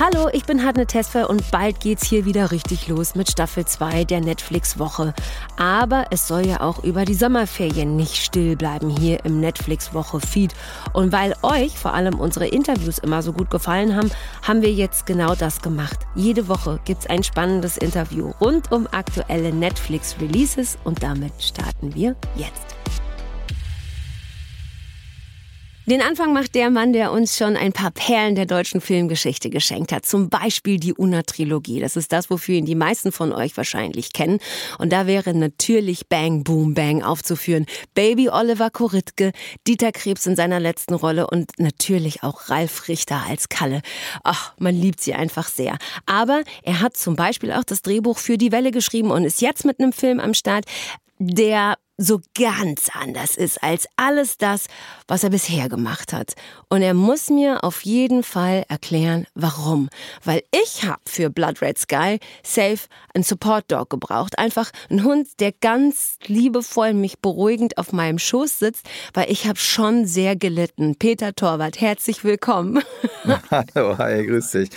Hallo, ich bin Hadne Tesfer und bald geht's hier wieder richtig los mit Staffel 2 der Netflix-Woche. Aber es soll ja auch über die Sommerferien nicht still bleiben hier im Netflix-Woche-Feed. Und weil euch vor allem unsere Interviews immer so gut gefallen haben, haben wir jetzt genau das gemacht. Jede Woche gibt's ein spannendes Interview rund um aktuelle Netflix-Releases und damit starten wir jetzt. Den Anfang macht der Mann, der uns schon ein paar Perlen der deutschen Filmgeschichte geschenkt hat. Zum Beispiel die Una-Trilogie. Das ist das, wofür ihn die meisten von euch wahrscheinlich kennen. Und da wäre natürlich Bang Boom Bang aufzuführen. Baby Oliver Koritke, Dieter Krebs in seiner letzten Rolle und natürlich auch Ralf Richter als Kalle. Ach, man liebt sie einfach sehr. Aber er hat zum Beispiel auch das Drehbuch für Die Welle geschrieben und ist jetzt mit einem Film am Start, der so ganz anders ist als alles das, was er bisher gemacht hat. Und er muss mir auf jeden Fall erklären, warum. Weil ich habe für Blood Red Sky safe einen Support Dog gebraucht. Einfach ein Hund, der ganz liebevoll mich beruhigend auf meinem Schoß sitzt, weil ich habe schon sehr gelitten. Peter Torwart, herzlich willkommen. Hallo, hi, grüß dich.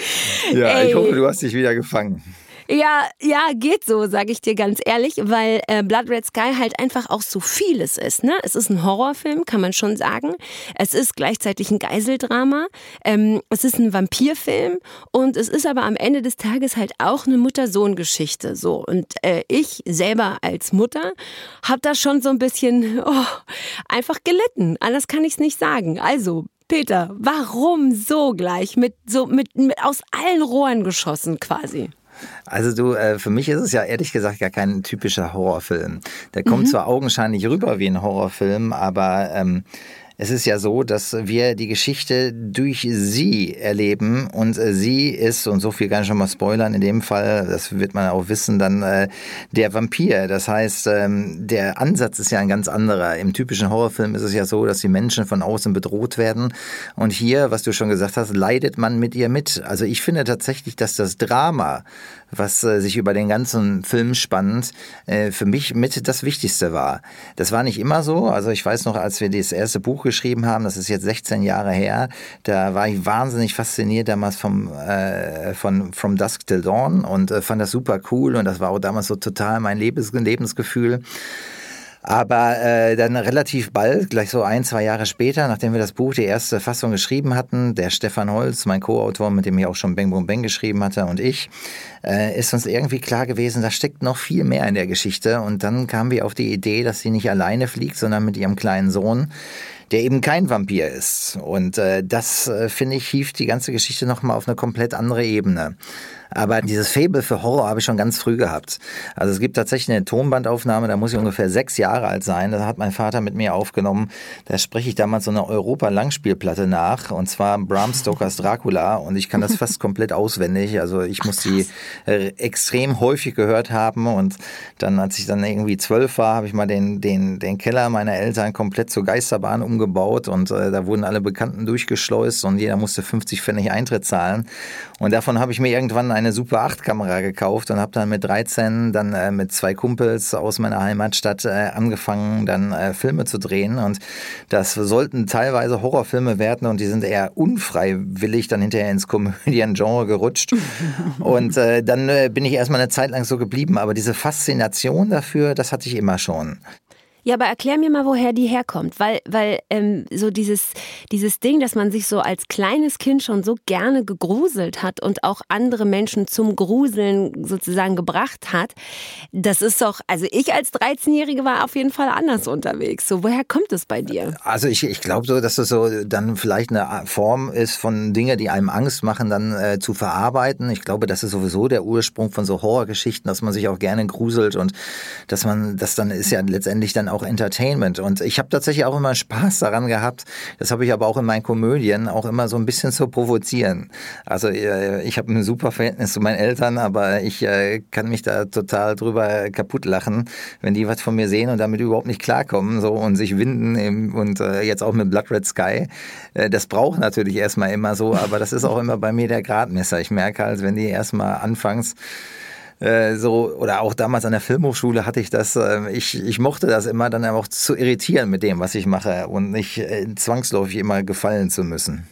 Ja, Ey. ich hoffe, du hast dich wieder gefangen. Ja, ja, geht so, sage ich dir ganz ehrlich, weil äh, Blood Red Sky halt einfach auch so vieles ist. Ne? Es ist ein Horrorfilm, kann man schon sagen. Es ist gleichzeitig ein Geiseldrama. Ähm, es ist ein Vampirfilm und es ist aber am Ende des Tages halt auch eine Mutter-Sohn-Geschichte. So und äh, ich selber als Mutter habe da schon so ein bisschen oh, einfach gelitten. Anders kann ich es nicht sagen. Also Peter, warum so gleich mit so mit, mit aus allen Rohren geschossen quasi? Also du, äh, für mich ist es ja ehrlich gesagt gar kein typischer Horrorfilm. Der kommt mhm. zwar augenscheinlich rüber wie ein Horrorfilm, aber ähm, es ist ja so, dass wir die Geschichte durch sie erleben und äh, sie ist, und so viel kann ich schon mal spoilern, in dem Fall, das wird man auch wissen, dann äh, der Vampir. Das heißt, ähm, der Ansatz ist ja ein ganz anderer. Im typischen Horrorfilm ist es ja so, dass die Menschen von außen bedroht werden und hier, was du schon gesagt hast, leidet man mit ihr mit. Also ich finde tatsächlich, dass das Drama, was äh, sich über den ganzen Film spannt, äh, für mich mit das Wichtigste war. Das war nicht immer so. Also ich weiß noch, als wir das erste Buch geschrieben haben, das ist jetzt 16 Jahre her, da war ich wahnsinnig fasziniert damals vom, äh, von From Dusk Till Dawn und äh, fand das super cool und das war auch damals so total mein Lebens Lebensgefühl. Aber äh, dann relativ bald, gleich so ein, zwei Jahre später, nachdem wir das Buch, die erste Fassung geschrieben hatten, der Stefan Holz, mein Co-Autor, mit dem ich auch schon Bang Boom Bang geschrieben hatte, und ich, äh, ist uns irgendwie klar gewesen, da steckt noch viel mehr in der Geschichte. Und dann kamen wir auf die Idee, dass sie nicht alleine fliegt, sondern mit ihrem kleinen Sohn der eben kein Vampir ist. Und äh, das, äh, finde ich, hieft die ganze Geschichte nochmal auf eine komplett andere Ebene. Aber dieses Fable für Horror habe ich schon ganz früh gehabt. Also es gibt tatsächlich eine Tonbandaufnahme, da muss ich ungefähr sechs Jahre alt sein. Da hat mein Vater mit mir aufgenommen. Da spreche ich damals so eine Europa-Langspielplatte nach. Und zwar Bram Stokers Dracula. Und ich kann das fast komplett auswendig. Also ich muss die äh, extrem häufig gehört haben. Und dann, als ich dann irgendwie zwölf war, habe ich mal den, den, den Keller meiner Eltern komplett zur Geisterbahn umgebaut. Und äh, da wurden alle Bekannten durchgeschleust und jeder musste 50 Pfennig Eintritt zahlen. Und davon habe ich mir irgendwann eine Super 8 Kamera gekauft und habe dann mit 13 dann äh, mit zwei Kumpels aus meiner Heimatstadt äh, angefangen, dann äh, Filme zu drehen. Und das sollten teilweise Horrorfilme werden und die sind eher unfreiwillig dann hinterher ins Komödien-Genre gerutscht. und äh, dann äh, bin ich erstmal eine Zeit lang so geblieben. Aber diese Faszination dafür, das hatte ich immer schon. Ja, aber erklär mir mal, woher die herkommt, weil, weil ähm, so dieses, dieses Ding, dass man sich so als kleines Kind schon so gerne gegruselt hat und auch andere Menschen zum Gruseln sozusagen gebracht hat, das ist doch, also ich als 13-Jährige war auf jeden Fall anders unterwegs. So, woher kommt es bei dir? Also ich, ich glaube so, dass das so dann vielleicht eine Form ist von Dingen, die einem Angst machen, dann äh, zu verarbeiten. Ich glaube, das ist sowieso der Ursprung von so Horrorgeschichten, dass man sich auch gerne gruselt und dass man, das dann ist ja letztendlich dann auch Entertainment. Und ich habe tatsächlich auch immer Spaß daran gehabt, das habe ich aber auch in meinen Komödien, auch immer so ein bisschen zu provozieren. Also äh, ich habe ein super Verhältnis zu meinen Eltern, aber ich äh, kann mich da total drüber kaputt lachen, wenn die was von mir sehen und damit überhaupt nicht klarkommen so und sich winden und äh, jetzt auch mit Blood Red Sky. Das braucht natürlich erstmal immer so, aber das ist auch immer bei mir der Gradmesser. Ich merke halt, wenn die erstmal anfangs äh, so, oder auch damals an der Filmhochschule hatte ich das, äh, ich, ich mochte das immer dann auch zu irritieren mit dem, was ich mache und nicht äh, zwangsläufig immer gefallen zu müssen.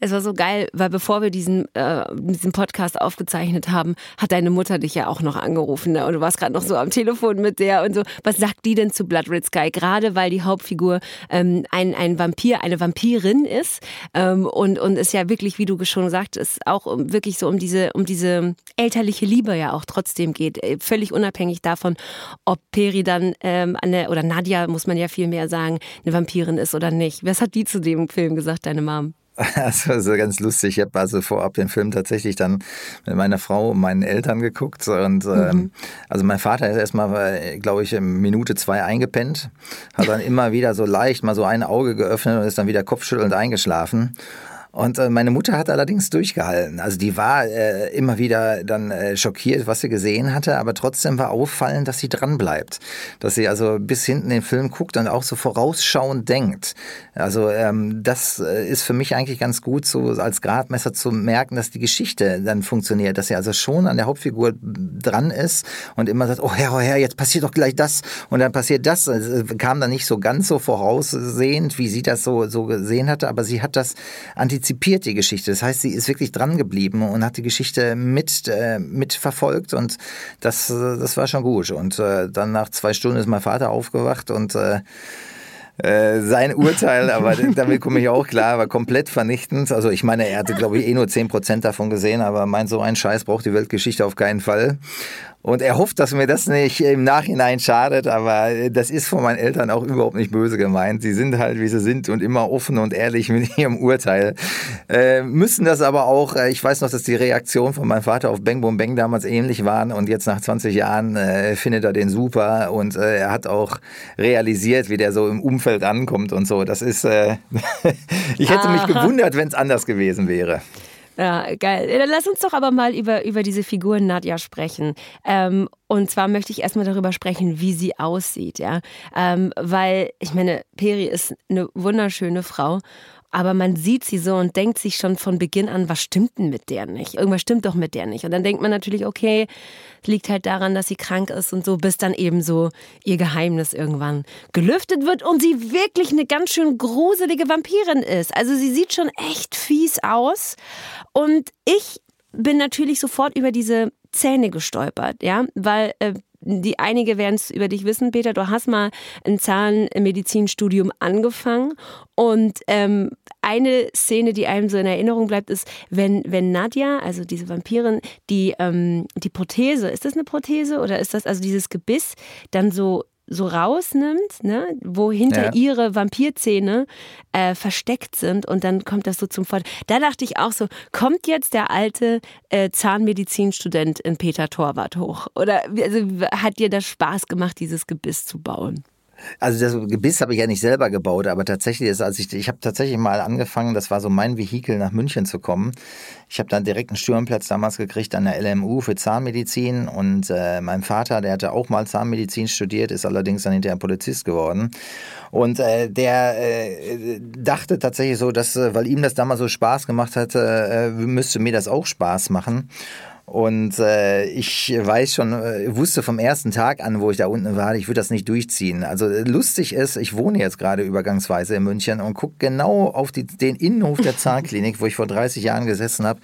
Es war so geil, weil bevor wir diesen, äh, diesen Podcast aufgezeichnet haben, hat deine Mutter dich ja auch noch angerufen. Ne? Und du warst gerade noch so am Telefon mit der und so. Was sagt die denn zu Blood Red Sky? Gerade weil die Hauptfigur ähm, ein, ein Vampir, eine Vampirin ist ähm, und, und es ja wirklich, wie du schon gesagt hast, auch wirklich so um diese, um diese elterliche Liebe ja auch trotzdem geht. Äh, völlig unabhängig davon, ob Peri dann ähm, eine, oder Nadia, muss man ja viel mehr sagen, eine Vampirin ist oder nicht. Was hat die zu dem Film gesagt, deine Mom? Also, also ganz lustig. Ich habe also vorab den Film tatsächlich dann mit meiner Frau und meinen Eltern geguckt. Und ähm, mhm. ähm, also mein Vater ist erstmal, glaube ich, in Minute zwei eingepennt, hat dann immer wieder so leicht mal so ein Auge geöffnet und ist dann wieder kopfschüttelnd eingeschlafen. Und äh, meine Mutter hat allerdings durchgehalten. Also die war äh, immer wieder dann äh, schockiert, was sie gesehen hatte, aber trotzdem war auffallend, dass sie dran bleibt. Dass sie also bis hinten den Film guckt und auch so vorausschauend denkt. Also ähm, das äh, ist für mich eigentlich ganz gut, so als Gradmesser zu merken, dass die Geschichte dann funktioniert. Dass sie also schon an der Hauptfigur dran ist und immer sagt, oh Herr, oh Herr, jetzt passiert doch gleich das und dann passiert das. Es kam dann nicht so ganz so voraussehend, wie sie das so, so gesehen hatte, aber sie hat das antizipiert antizipiert die Geschichte. Das heißt, sie ist wirklich dran geblieben und hat die Geschichte mit, äh, mitverfolgt und das, äh, das war schon gut. Und äh, dann nach zwei Stunden ist mein Vater aufgewacht und äh, äh sein Urteil, aber damit komme ich auch klar, war komplett vernichtend. Also ich meine, er hatte, glaube ich, eh nur 10% davon gesehen, aber meint, so ein Scheiß braucht die Weltgeschichte auf keinen Fall. Und er hofft, dass mir das nicht im Nachhinein schadet, aber das ist von meinen Eltern auch überhaupt nicht böse gemeint. Sie sind halt, wie sie sind und immer offen und ehrlich mit ihrem Urteil. Äh, müssen das aber auch, äh, ich weiß noch, dass die Reaktion von meinem Vater auf Bang Boom Bang damals ähnlich waren und jetzt nach 20 Jahren äh, findet er den super und äh, er hat auch realisiert, wie der so im Umfeld ankommt und so. Das ist, äh, ich hätte Aha. mich gewundert, wenn es anders gewesen wäre. Ja, geil. Dann lass uns doch aber mal über, über diese Figur Nadja sprechen. Ähm, und zwar möchte ich erstmal darüber sprechen, wie sie aussieht, ja. Ähm, weil, ich meine, Peri ist eine wunderschöne Frau aber man sieht sie so und denkt sich schon von Beginn an, was stimmt denn mit der nicht? Irgendwas stimmt doch mit der nicht. Und dann denkt man natürlich, okay, liegt halt daran, dass sie krank ist und so, bis dann eben so ihr Geheimnis irgendwann gelüftet wird und sie wirklich eine ganz schön gruselige Vampirin ist. Also sie sieht schon echt fies aus. Und ich bin natürlich sofort über diese Zähne gestolpert, ja, weil äh, die einige werden es über dich wissen, Peter. Du hast mal ein Zahnmedizinstudium angefangen und ähm, eine Szene, die einem so in Erinnerung bleibt, ist, wenn, wenn Nadja, also diese Vampirin, die, ähm, die Prothese, ist das eine Prothese oder ist das also dieses Gebiss, dann so so rausnimmt, ne, wo hinter ja. ihre Vampirzähne äh, versteckt sind und dann kommt das so zum Vorteil. Da dachte ich auch so, kommt jetzt der alte äh, Zahnmedizinstudent in Peter Torwart hoch? Oder also, hat dir das Spaß gemacht, dieses Gebiss zu bauen? Also das Gebiss habe ich ja nicht selber gebaut, aber tatsächlich ist, als ich, ich habe tatsächlich mal angefangen, das war so mein Vehikel, nach München zu kommen. Ich habe dann direkt einen Sturmplatz damals gekriegt an der LMU für Zahnmedizin und äh, mein Vater, der hatte auch mal Zahnmedizin studiert, ist allerdings dann hinterher Polizist geworden. Und äh, der äh, dachte tatsächlich so, dass, äh, weil ihm das damals so Spaß gemacht hatte, äh, müsste mir das auch Spaß machen. Und äh, ich weiß schon, äh, wusste vom ersten Tag an, wo ich da unten war, ich würde das nicht durchziehen. Also äh, lustig ist, ich wohne jetzt gerade übergangsweise in München und gucke genau auf die, den Innenhof der Zahnklinik, wo ich vor 30 Jahren gesessen habe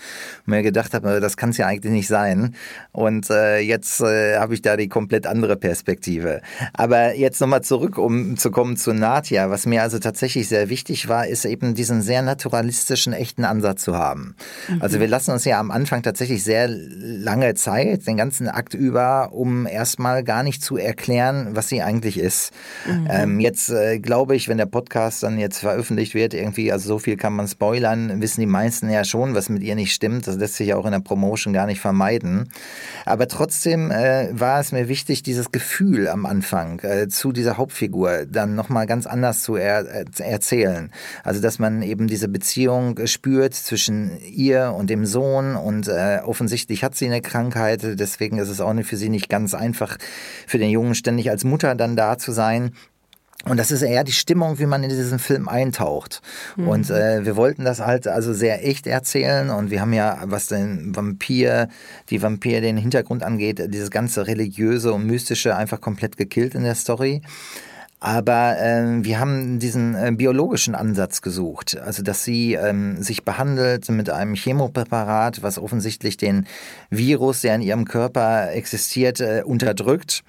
und mir gedacht habe, das kann es ja eigentlich nicht sein. Und äh, jetzt äh, habe ich da die komplett andere Perspektive. Aber jetzt nochmal zurück, um zu kommen zu Nadja. Was mir also tatsächlich sehr wichtig war, ist eben diesen sehr naturalistischen, echten Ansatz zu haben. Also mhm. Also wir lassen uns ja am Anfang tatsächlich sehr lange Zeit, den ganzen Akt über, um erstmal gar nicht zu erklären, was sie eigentlich ist. Mhm. Ähm, jetzt äh, glaube ich, wenn der Podcast dann jetzt veröffentlicht wird, irgendwie, also so viel kann man spoilern, wissen die meisten ja schon, was mit ihr nicht stimmt. Das lässt sich auch in der Promotion gar nicht vermeiden. Aber trotzdem äh, war es mir wichtig, dieses Gefühl am Anfang äh, zu dieser Hauptfigur dann nochmal ganz anders zu er äh, erzählen. Also, dass man eben diese Beziehung spürt zwischen ihr und dem Sohn und äh, offensichtlich hat sie eine Krankheit, deswegen ist es auch für sie nicht ganz einfach, für den Jungen ständig als Mutter dann da zu sein. Und das ist eher die Stimmung, wie man in diesen Film eintaucht. Mhm. Und äh, wir wollten das halt also sehr echt erzählen. Und wir haben ja, was den Vampir, die Vampir den Hintergrund angeht, dieses ganze religiöse und mystische einfach komplett gekillt in der Story. Aber äh, wir haben diesen äh, biologischen Ansatz gesucht. Also, dass sie ähm, sich behandelt mit einem Chemopräparat, was offensichtlich den Virus, der in ihrem Körper existiert, äh, unterdrückt.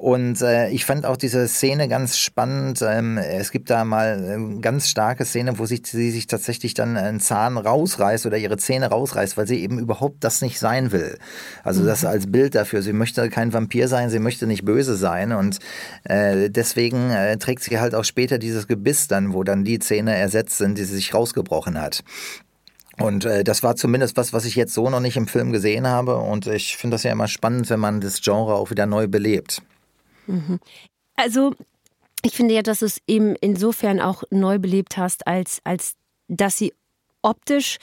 Und äh, ich fand auch diese Szene ganz spannend. Ähm, es gibt da mal eine ganz starke Szene, wo sich, sie sich tatsächlich dann einen Zahn rausreißt oder ihre Zähne rausreißt, weil sie eben überhaupt das nicht sein will. Also das mhm. als Bild dafür. Sie möchte kein Vampir sein, sie möchte nicht böse sein. Und äh, deswegen äh, trägt sie halt auch später dieses Gebiss dann, wo dann die Zähne ersetzt sind, die sie sich rausgebrochen hat. Und äh, das war zumindest was, was ich jetzt so noch nicht im Film gesehen habe. Und ich finde das ja immer spannend, wenn man das Genre auch wieder neu belebt. Mhm. Also ich finde ja, dass du es eben insofern auch neu belebt hast, als, als dass sie optisch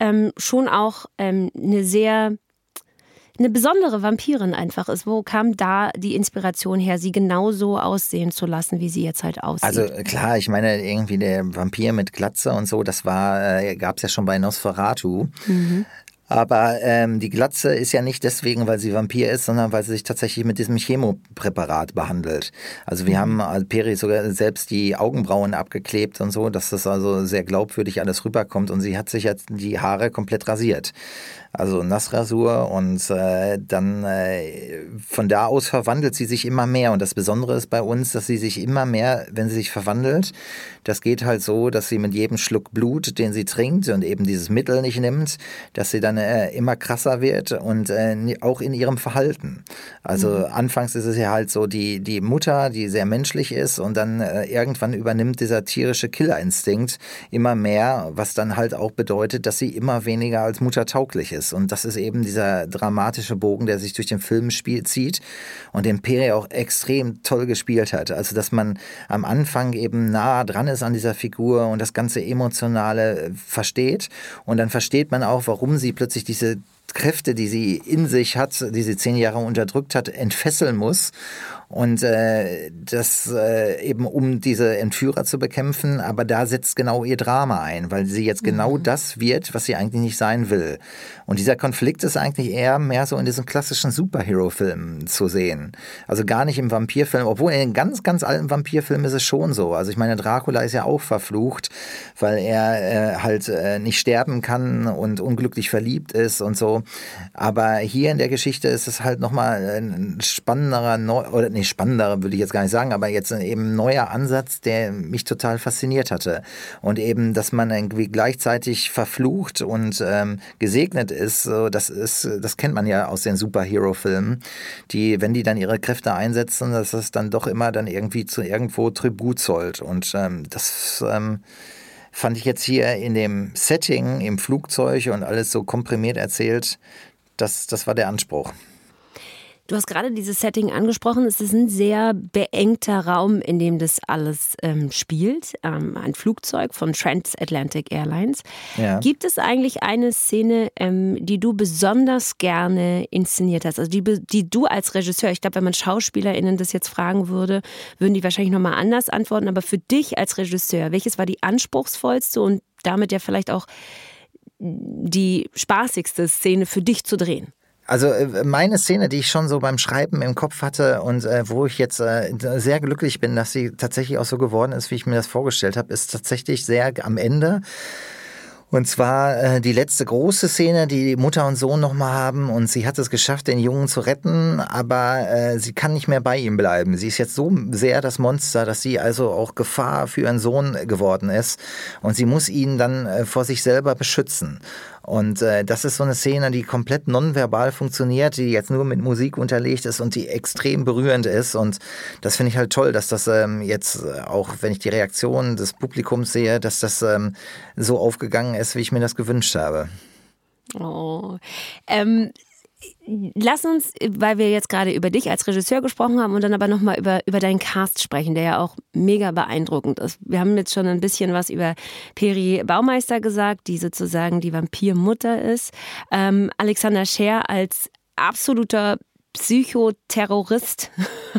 ähm, schon auch ähm, eine sehr eine besondere Vampirin einfach ist. Wo kam da die Inspiration her, sie genauso aussehen zu lassen, wie sie jetzt halt aussieht? Also klar, ich meine, irgendwie der Vampir mit Glatze und so, das war, äh, gab es ja schon bei Nosferatu. Mhm. Aber ähm, die Glatze ist ja nicht deswegen, weil sie Vampir ist, sondern weil sie sich tatsächlich mit diesem Chemopräparat behandelt. Also wir mhm. haben also Peri sogar selbst die Augenbrauen abgeklebt und so, dass das also sehr glaubwürdig alles rüberkommt. Und sie hat sich jetzt die Haare komplett rasiert also Nassrasur und äh, dann äh, von da aus verwandelt sie sich immer mehr und das Besondere ist bei uns, dass sie sich immer mehr, wenn sie sich verwandelt, das geht halt so, dass sie mit jedem Schluck Blut, den sie trinkt und eben dieses Mittel nicht nimmt, dass sie dann äh, immer krasser wird und äh, auch in ihrem Verhalten. Also mhm. anfangs ist es ja halt so die, die Mutter, die sehr menschlich ist und dann äh, irgendwann übernimmt dieser tierische Killerinstinkt immer mehr, was dann halt auch bedeutet, dass sie immer weniger als Mutter tauglich ist ist. Und das ist eben dieser dramatische Bogen, der sich durch den Film zieht und den Peri auch extrem toll gespielt hat. Also, dass man am Anfang eben nah dran ist an dieser Figur und das ganze Emotionale versteht. Und dann versteht man auch, warum sie plötzlich diese Kräfte, die sie in sich hat, die sie zehn Jahre unterdrückt hat, entfesseln muss und äh, das äh, eben um diese Entführer zu bekämpfen, aber da setzt genau ihr Drama ein, weil sie jetzt genau mhm. das wird, was sie eigentlich nicht sein will. Und dieser Konflikt ist eigentlich eher mehr so in diesem klassischen Superhero-Film zu sehen. Also gar nicht im Vampirfilm, obwohl in den ganz, ganz alten Vampirfilmen ist es schon so. Also ich meine, Dracula ist ja auch verflucht, weil er äh, halt äh, nicht sterben kann und unglücklich verliebt ist und so. Aber hier in der Geschichte ist es halt nochmal ein spannenderer, Neu oder nee, spannender würde ich jetzt gar nicht sagen, aber jetzt eben ein neuer Ansatz, der mich total fasziniert hatte. Und eben, dass man irgendwie gleichzeitig verflucht und ähm, gesegnet ist, so, das ist, das kennt man ja aus den Superhero-Filmen, die, wenn die dann ihre Kräfte einsetzen, dass das dann doch immer dann irgendwie zu irgendwo Tribut zollt. Und ähm, das ähm, fand ich jetzt hier in dem Setting, im Flugzeug und alles so komprimiert erzählt, das, das war der Anspruch. Du hast gerade dieses Setting angesprochen. Es ist ein sehr beengter Raum, in dem das alles ähm, spielt. Ähm, ein Flugzeug von Transatlantic Airlines. Ja. Gibt es eigentlich eine Szene, ähm, die du besonders gerne inszeniert hast? Also die, die du als Regisseur, ich glaube, wenn man SchauspielerInnen das jetzt fragen würde, würden die wahrscheinlich nochmal anders antworten. Aber für dich als Regisseur, welches war die anspruchsvollste und damit ja vielleicht auch die spaßigste Szene für dich zu drehen? Also äh, meine Szene, die ich schon so beim Schreiben im Kopf hatte und äh, wo ich jetzt äh, sehr glücklich bin, dass sie tatsächlich auch so geworden ist, wie ich mir das vorgestellt habe, ist tatsächlich sehr am Ende. Und zwar äh, die letzte große Szene, die Mutter und Sohn nochmal haben und sie hat es geschafft, den Jungen zu retten, aber äh, sie kann nicht mehr bei ihm bleiben. Sie ist jetzt so sehr das Monster, dass sie also auch Gefahr für ihren Sohn geworden ist und sie muss ihn dann äh, vor sich selber beschützen. Und äh, das ist so eine Szene, die komplett nonverbal funktioniert, die jetzt nur mit Musik unterlegt ist und die extrem berührend ist. Und das finde ich halt toll, dass das ähm, jetzt äh, auch, wenn ich die Reaktion des Publikums sehe, dass das ähm, so aufgegangen ist, wie ich mir das gewünscht habe. Oh. Ähm, Lass uns, weil wir jetzt gerade über dich als Regisseur gesprochen haben und dann aber nochmal über, über deinen Cast sprechen, der ja auch mega beeindruckend ist. Wir haben jetzt schon ein bisschen was über Peri Baumeister gesagt, die sozusagen die Vampirmutter ist. Ähm, Alexander Scher als absoluter Psychoterrorist,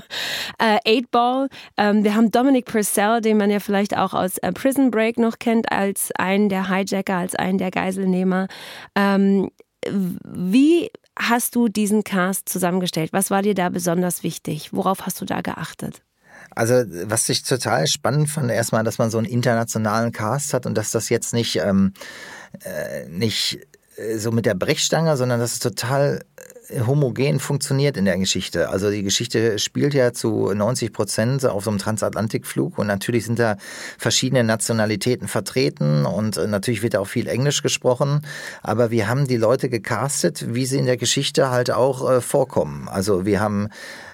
äh, Eight Ball. Ähm, wir haben Dominic Purcell, den man ja vielleicht auch aus äh, Prison Break noch kennt, als einen der Hijacker, als einen der Geiselnehmer. Ähm, wie hast du diesen Cast zusammengestellt? Was war dir da besonders wichtig? Worauf hast du da geachtet? Also, was ich total spannend fand, erstmal, dass man so einen internationalen Cast hat und dass das jetzt nicht, ähm, äh, nicht so mit der Brechstange, sondern dass es total homogen funktioniert in der Geschichte. Also die Geschichte spielt ja zu 90 Prozent auf so einem Transatlantikflug und natürlich sind da verschiedene Nationalitäten vertreten und äh, natürlich wird da auch viel Englisch gesprochen. Aber wir haben die Leute gecastet, wie sie in der Geschichte halt auch äh, vorkommen. Also wir haben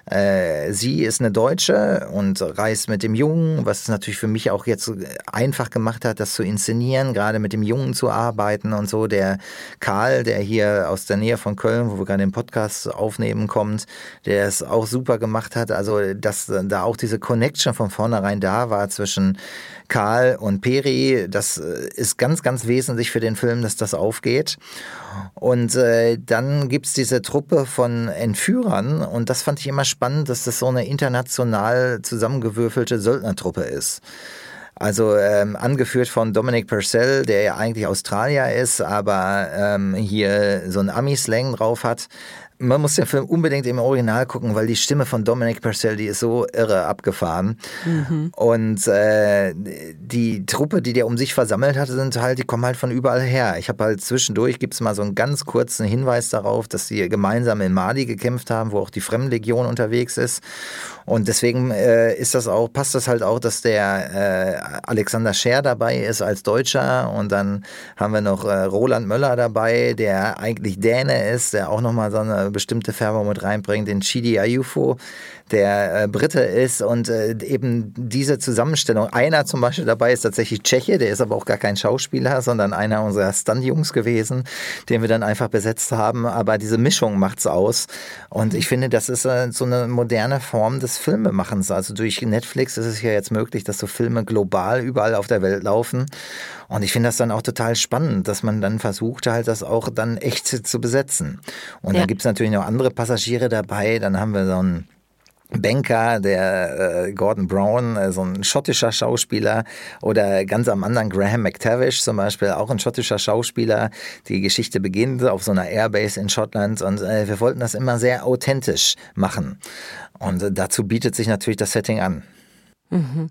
äh, sie ist eine Deutsche und reist mit dem Jungen, was es natürlich für mich auch jetzt einfach gemacht hat, das zu inszenieren, gerade mit dem Jungen zu arbeiten und so. Der Karl, der hier aus der Nähe von Köln, wo wir gerade den Podcast aufnehmen, kommt, der es auch super gemacht hat. Also, dass da auch diese Connection von vornherein da war zwischen Karl und Peri, das ist ganz, ganz wesentlich für den Film, dass das aufgeht. Und äh, dann gibt's diese Truppe von Entführern und das fand ich immer spannend, dass das so eine international zusammengewürfelte Söldnertruppe ist. Also ähm, angeführt von Dominic Purcell, der ja eigentlich Australier ist, aber ähm, hier so ein Ami-Slang drauf hat man muss den Film unbedingt im Original gucken, weil die Stimme von Dominic Purcell, die ist so irre abgefahren. Mhm. Und äh, die Truppe, die der um sich versammelt hatte, sind halt, die kommen halt von überall her. Ich habe halt zwischendurch, gibt es mal so einen ganz kurzen Hinweis darauf, dass sie gemeinsam in Mali gekämpft haben, wo auch die Fremdenlegion unterwegs ist. Und deswegen äh, ist das auch, passt das halt auch, dass der äh, Alexander Scher dabei ist als Deutscher. Und dann haben wir noch äh, Roland Möller dabei, der eigentlich Däne ist, der auch nochmal so eine bestimmte Färbung mit reinbringt, den Chidi Ayufo, der äh, Brite ist und äh, eben diese Zusammenstellung. Einer zum Beispiel dabei ist tatsächlich Tscheche, der ist aber auch gar kein Schauspieler, sondern einer unserer Stunt-Jungs gewesen, den wir dann einfach besetzt haben. Aber diese Mischung macht's aus. Und ich finde, das ist äh, so eine moderne Form des Filmemachens. Also durch Netflix ist es ja jetzt möglich, dass so Filme global überall auf der Welt laufen. Und ich finde das dann auch total spannend, dass man dann versucht, halt das auch dann echt zu besetzen. Und ja. dann gibt es natürlich noch andere Passagiere dabei. Dann haben wir so einen Banker, der äh, Gordon Brown, äh, so ein schottischer Schauspieler, oder ganz am anderen Graham McTavish zum Beispiel, auch ein schottischer Schauspieler. Die Geschichte beginnt auf so einer Airbase in Schottland und äh, wir wollten das immer sehr authentisch machen. Und äh, dazu bietet sich natürlich das Setting an. Mhm.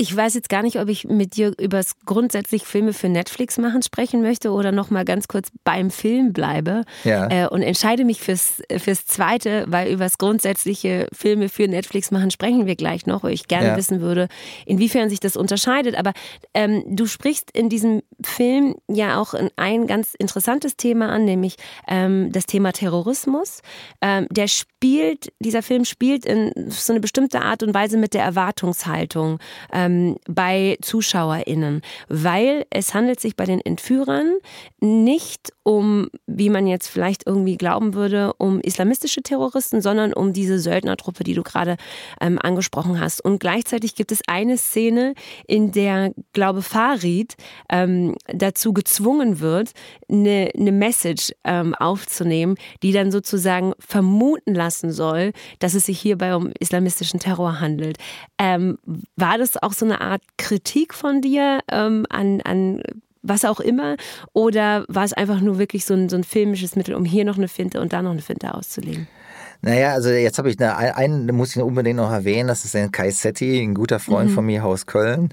Ich weiß jetzt gar nicht, ob ich mit dir über das grundsätzlich Filme für Netflix machen sprechen möchte oder noch mal ganz kurz beim Film bleibe ja. äh, und entscheide mich fürs, fürs Zweite, weil über das grundsätzliche Filme für Netflix machen sprechen wir gleich noch, weil ich gerne ja. wissen würde, inwiefern sich das unterscheidet. Aber ähm, du sprichst in diesem Film ja auch ein ganz interessantes Thema an, nämlich ähm, das Thema Terrorismus. Ähm, der spielt, dieser Film spielt in so eine bestimmte Art und Weise mit der Erwartungshaltung. Ähm, ähm, bei ZuschauerInnen, weil es handelt sich bei den Entführern nicht um, wie man jetzt vielleicht irgendwie glauben würde, um islamistische Terroristen, sondern um diese Söldnertruppe, die du gerade ähm, angesprochen hast. Und gleichzeitig gibt es eine Szene, in der, glaube Farid ähm, dazu gezwungen wird, eine, eine Message ähm, aufzunehmen, die dann sozusagen vermuten lassen soll, dass es sich hierbei um islamistischen Terror handelt. Ähm, war das auch so eine Art Kritik von dir ähm, an, an was auch immer? Oder war es einfach nur wirklich so ein, so ein filmisches Mittel, um hier noch eine Finte und da noch eine Finte auszulegen? Naja, also jetzt habe ich eine, einen, muss ich unbedingt noch erwähnen, das ist ein Kai Setti, ein guter Freund mhm. von mir aus Köln.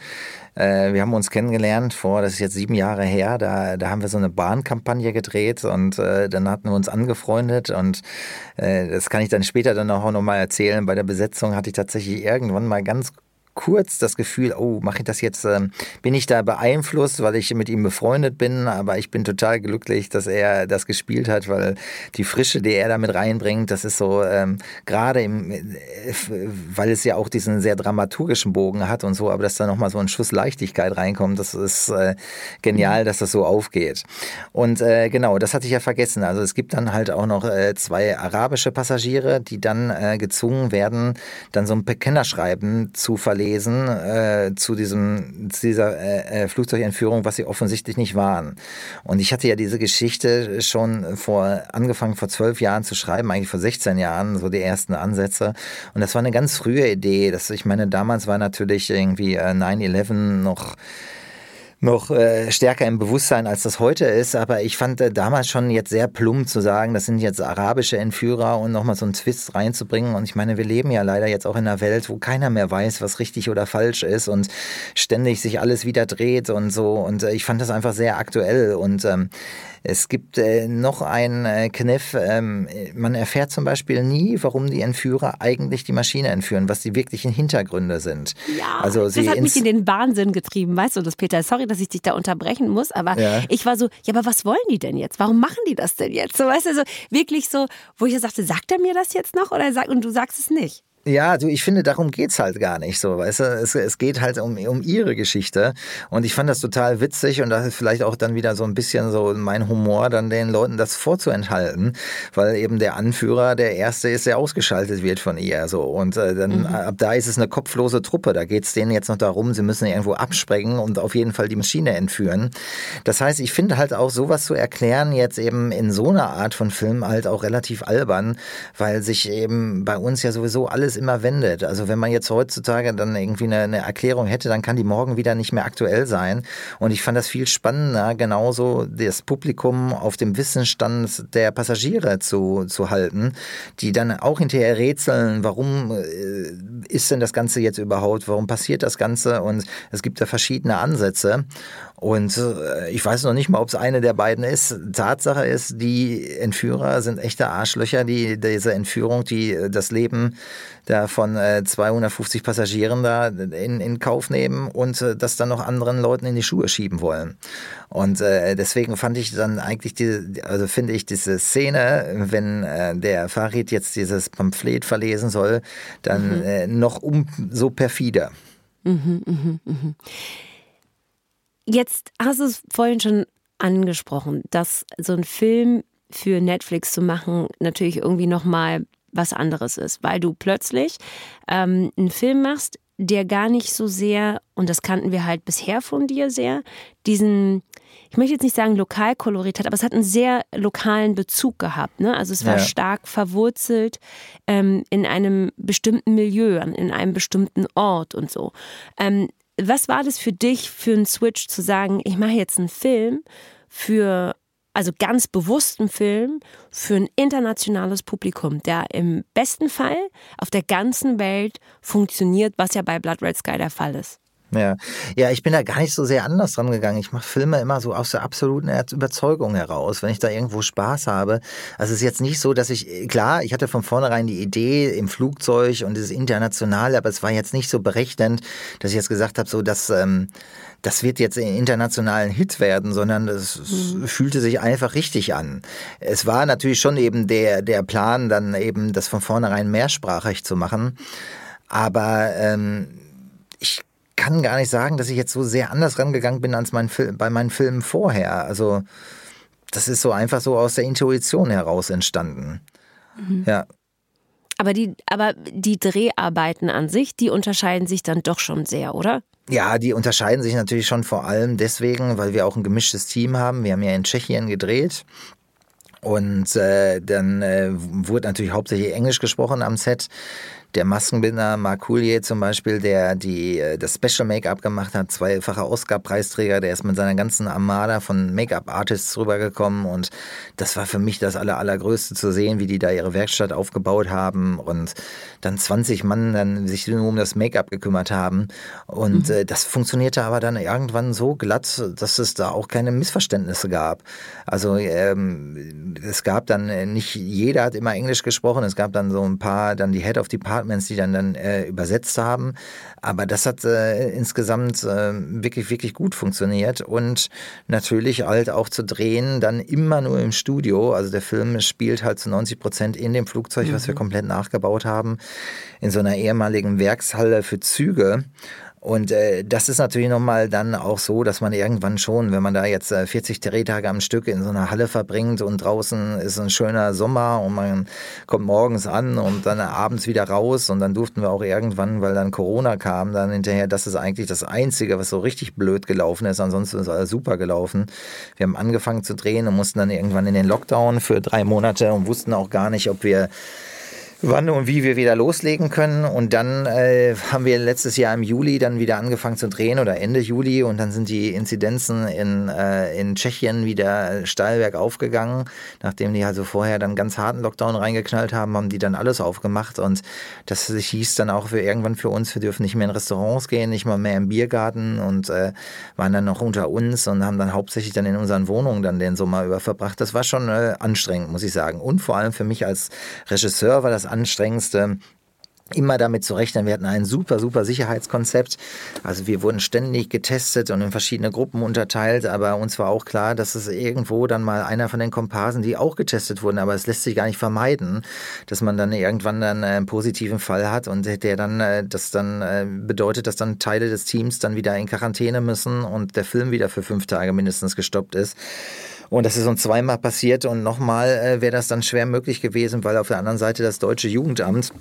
Äh, wir haben uns kennengelernt vor, das ist jetzt sieben Jahre her, da, da haben wir so eine Bahnkampagne gedreht und äh, dann hatten wir uns angefreundet und äh, das kann ich dann später dann auch nochmal erzählen. Bei der Besetzung hatte ich tatsächlich irgendwann mal ganz kurz das Gefühl, oh, mache ich das jetzt, äh, bin ich da beeinflusst, weil ich mit ihm befreundet bin, aber ich bin total glücklich, dass er das gespielt hat, weil die Frische, die er damit reinbringt, das ist so, ähm, gerade im, äh, weil es ja auch diesen sehr dramaturgischen Bogen hat und so, aber dass da nochmal so ein Schuss Leichtigkeit reinkommt, das ist äh, genial, mhm. dass das so aufgeht. Und äh, genau, das hatte ich ja vergessen. Also es gibt dann halt auch noch äh, zwei arabische Passagiere, die dann äh, gezwungen werden, dann so ein Bekennerschreiben zu verlegen gelesen äh, zu, diesem, zu dieser äh, äh, Flugzeugentführung, was sie offensichtlich nicht waren. Und ich hatte ja diese Geschichte schon vor, angefangen vor zwölf Jahren zu schreiben, eigentlich vor 16 Jahren, so die ersten Ansätze. Und das war eine ganz frühe Idee. Das, ich meine, damals war natürlich irgendwie äh, 9-11 noch noch äh, stärker im Bewusstsein, als das heute ist. Aber ich fand äh, damals schon jetzt sehr plump zu sagen, das sind jetzt arabische Entführer und nochmal so einen Twist reinzubringen. Und ich meine, wir leben ja leider jetzt auch in einer Welt, wo keiner mehr weiß, was richtig oder falsch ist und ständig sich alles wieder dreht und so. Und äh, ich fand das einfach sehr aktuell und ähm, es gibt äh, noch einen äh, Kniff. Ähm, man erfährt zum Beispiel nie, warum die Entführer eigentlich die Maschine entführen, was die wirklichen Hintergründe sind. Ja, also das hat mich in den Wahnsinn getrieben, weißt du das, Peter? Sorry, dass ich dich da unterbrechen muss, aber ja. ich war so, ja, aber was wollen die denn jetzt? Warum machen die das denn jetzt? So, weißt du, so wirklich so, wo ich ja sagte, sagt er mir das jetzt noch oder sag, und du sagst es nicht? Ja, du, ich finde, darum geht's halt gar nicht so, weißt du? Es, es geht halt um, um ihre Geschichte. Und ich fand das total witzig und das ist vielleicht auch dann wieder so ein bisschen so mein Humor, dann den Leuten das vorzuenthalten, weil eben der Anführer der Erste ist, der ausgeschaltet wird von ihr. So. Und äh, dann mhm. ab da ist es eine kopflose Truppe. Da geht's denen jetzt noch darum, sie müssen irgendwo absprengen und auf jeden Fall die Maschine entführen. Das heißt, ich finde halt auch sowas zu erklären, jetzt eben in so einer Art von Film halt auch relativ albern, weil sich eben bei uns ja sowieso alles alles immer wendet. Also wenn man jetzt heutzutage dann irgendwie eine, eine, Erklärung hätte, dann kann die morgen wieder nicht mehr aktuell sein. Und ich fand das viel spannender, genauso das Publikum auf dem Wissensstand der Passagiere zu, zu halten, die dann auch hinterher rätseln, warum äh, ist denn das Ganze jetzt überhaupt, warum passiert das Ganze? Und es gibt da verschiedene Ansätze. Und äh, ich weiß noch nicht mal, ob es eine der beiden ist. Tatsache ist, die Entführer sind echte Arschlöcher, die diese Entführung, die äh, das Leben da von äh, 250 Passagieren da in, in Kauf nehmen und äh, das dann noch anderen Leuten in die Schuhe schieben wollen. Und äh, deswegen fand ich dann eigentlich die, also finde ich diese Szene, wenn äh, der Farid jetzt dieses Pamphlet verlesen soll, dann mhm. äh, noch umso perfider. Mhm, mh, mh. Jetzt hast du es vorhin schon angesprochen, dass so ein Film für Netflix zu machen natürlich irgendwie noch mal was anderes ist, weil du plötzlich ähm, einen Film machst, der gar nicht so sehr, und das kannten wir halt bisher von dir sehr, diesen, ich möchte jetzt nicht sagen Lokalkolorit hat, aber es hat einen sehr lokalen Bezug gehabt. Ne? Also es war ja. stark verwurzelt ähm, in einem bestimmten Milieu, in einem bestimmten Ort und so. Ähm, was war das für dich für einen Switch zu sagen, ich mache jetzt einen Film für, also ganz bewussten Film für ein internationales Publikum, der im besten Fall auf der ganzen Welt funktioniert, was ja bei Blood Red Sky der Fall ist? Ja. ja, ich bin da gar nicht so sehr anders dran gegangen. Ich mache Filme immer so aus der absoluten Überzeugung heraus, wenn ich da irgendwo Spaß habe. Also es ist jetzt nicht so, dass ich, klar, ich hatte von vornherein die Idee im Flugzeug und dieses Internationale, aber es war jetzt nicht so berechnend, dass ich jetzt gesagt habe, so dass... Ähm, das wird jetzt ein internationalen Hit werden, sondern es mhm. fühlte sich einfach richtig an. Es war natürlich schon eben der, der Plan, dann eben das von vornherein mehrsprachig zu machen. Aber ähm, ich kann gar nicht sagen, dass ich jetzt so sehr anders rangegangen bin als mein Film, bei meinen Filmen vorher. Also das ist so einfach so aus der Intuition heraus entstanden. Mhm. Ja. Aber die, aber die Dreharbeiten an sich, die unterscheiden sich dann doch schon sehr, oder? Ja, die unterscheiden sich natürlich schon vor allem deswegen, weil wir auch ein gemischtes Team haben. Wir haben ja in Tschechien gedreht. Und äh, dann äh, wurde natürlich hauptsächlich Englisch gesprochen am Set der Maskenbildner Marc Coulier zum Beispiel, der die, äh, das Special Make-up gemacht hat, zweifacher Oscar-Preisträger, der ist mit seiner ganzen Armada von Make-up-Artists rübergekommen und das war für mich das aller, allergrößte zu sehen, wie die da ihre Werkstatt aufgebaut haben und dann 20 Mann dann sich nur um das Make-up gekümmert haben und mhm. äh, das funktionierte aber dann irgendwann so glatt, dass es da auch keine Missverständnisse gab. Also ähm, es gab dann äh, nicht jeder hat immer Englisch gesprochen, es gab dann so ein paar, dann die Head of Department Departments, die dann, dann äh, übersetzt haben. Aber das hat äh, insgesamt äh, wirklich, wirklich gut funktioniert. Und natürlich halt auch zu drehen, dann immer nur im Studio. Also der Film spielt halt zu 90 Prozent in dem Flugzeug, mhm. was wir mhm. komplett nachgebaut haben, in so einer ehemaligen Werkshalle für Züge. Und äh, das ist natürlich nochmal dann auch so, dass man irgendwann schon, wenn man da jetzt äh, 40 Drehtage am Stück in so einer Halle verbringt und draußen ist ein schöner Sommer und man kommt morgens an und dann abends wieder raus und dann durften wir auch irgendwann, weil dann Corona kam, dann hinterher, das ist eigentlich das Einzige, was so richtig blöd gelaufen ist. Ansonsten ist alles super gelaufen. Wir haben angefangen zu drehen und mussten dann irgendwann in den Lockdown für drei Monate und wussten auch gar nicht, ob wir wann und wie wir wieder loslegen können. Und dann äh, haben wir letztes Jahr im Juli dann wieder angefangen zu drehen oder Ende Juli und dann sind die Inzidenzen in, äh, in Tschechien wieder steil bergauf gegangen. Nachdem die also vorher dann ganz harten Lockdown reingeknallt haben, haben die dann alles aufgemacht und das hieß dann auch für irgendwann für uns, wir dürfen nicht mehr in Restaurants gehen, nicht mal mehr im Biergarten und äh, waren dann noch unter uns und haben dann hauptsächlich dann in unseren Wohnungen dann den Sommer über verbracht. Das war schon äh, anstrengend, muss ich sagen. Und vor allem für mich als Regisseur war das anstrengendste, immer damit zu rechnen. Wir hatten ein super, super Sicherheitskonzept. Also wir wurden ständig getestet und in verschiedene Gruppen unterteilt, aber uns war auch klar, dass es irgendwo dann mal einer von den Komparsen, die auch getestet wurden, aber es lässt sich gar nicht vermeiden, dass man dann irgendwann dann einen positiven Fall hat und der dann, äh, das dann äh, bedeutet, dass dann Teile des Teams dann wieder in Quarantäne müssen und der Film wieder für fünf Tage mindestens gestoppt ist. Und das ist uns zweimal passiert und nochmal äh, wäre das dann schwer möglich gewesen, weil auf der anderen Seite das deutsche Jugendamt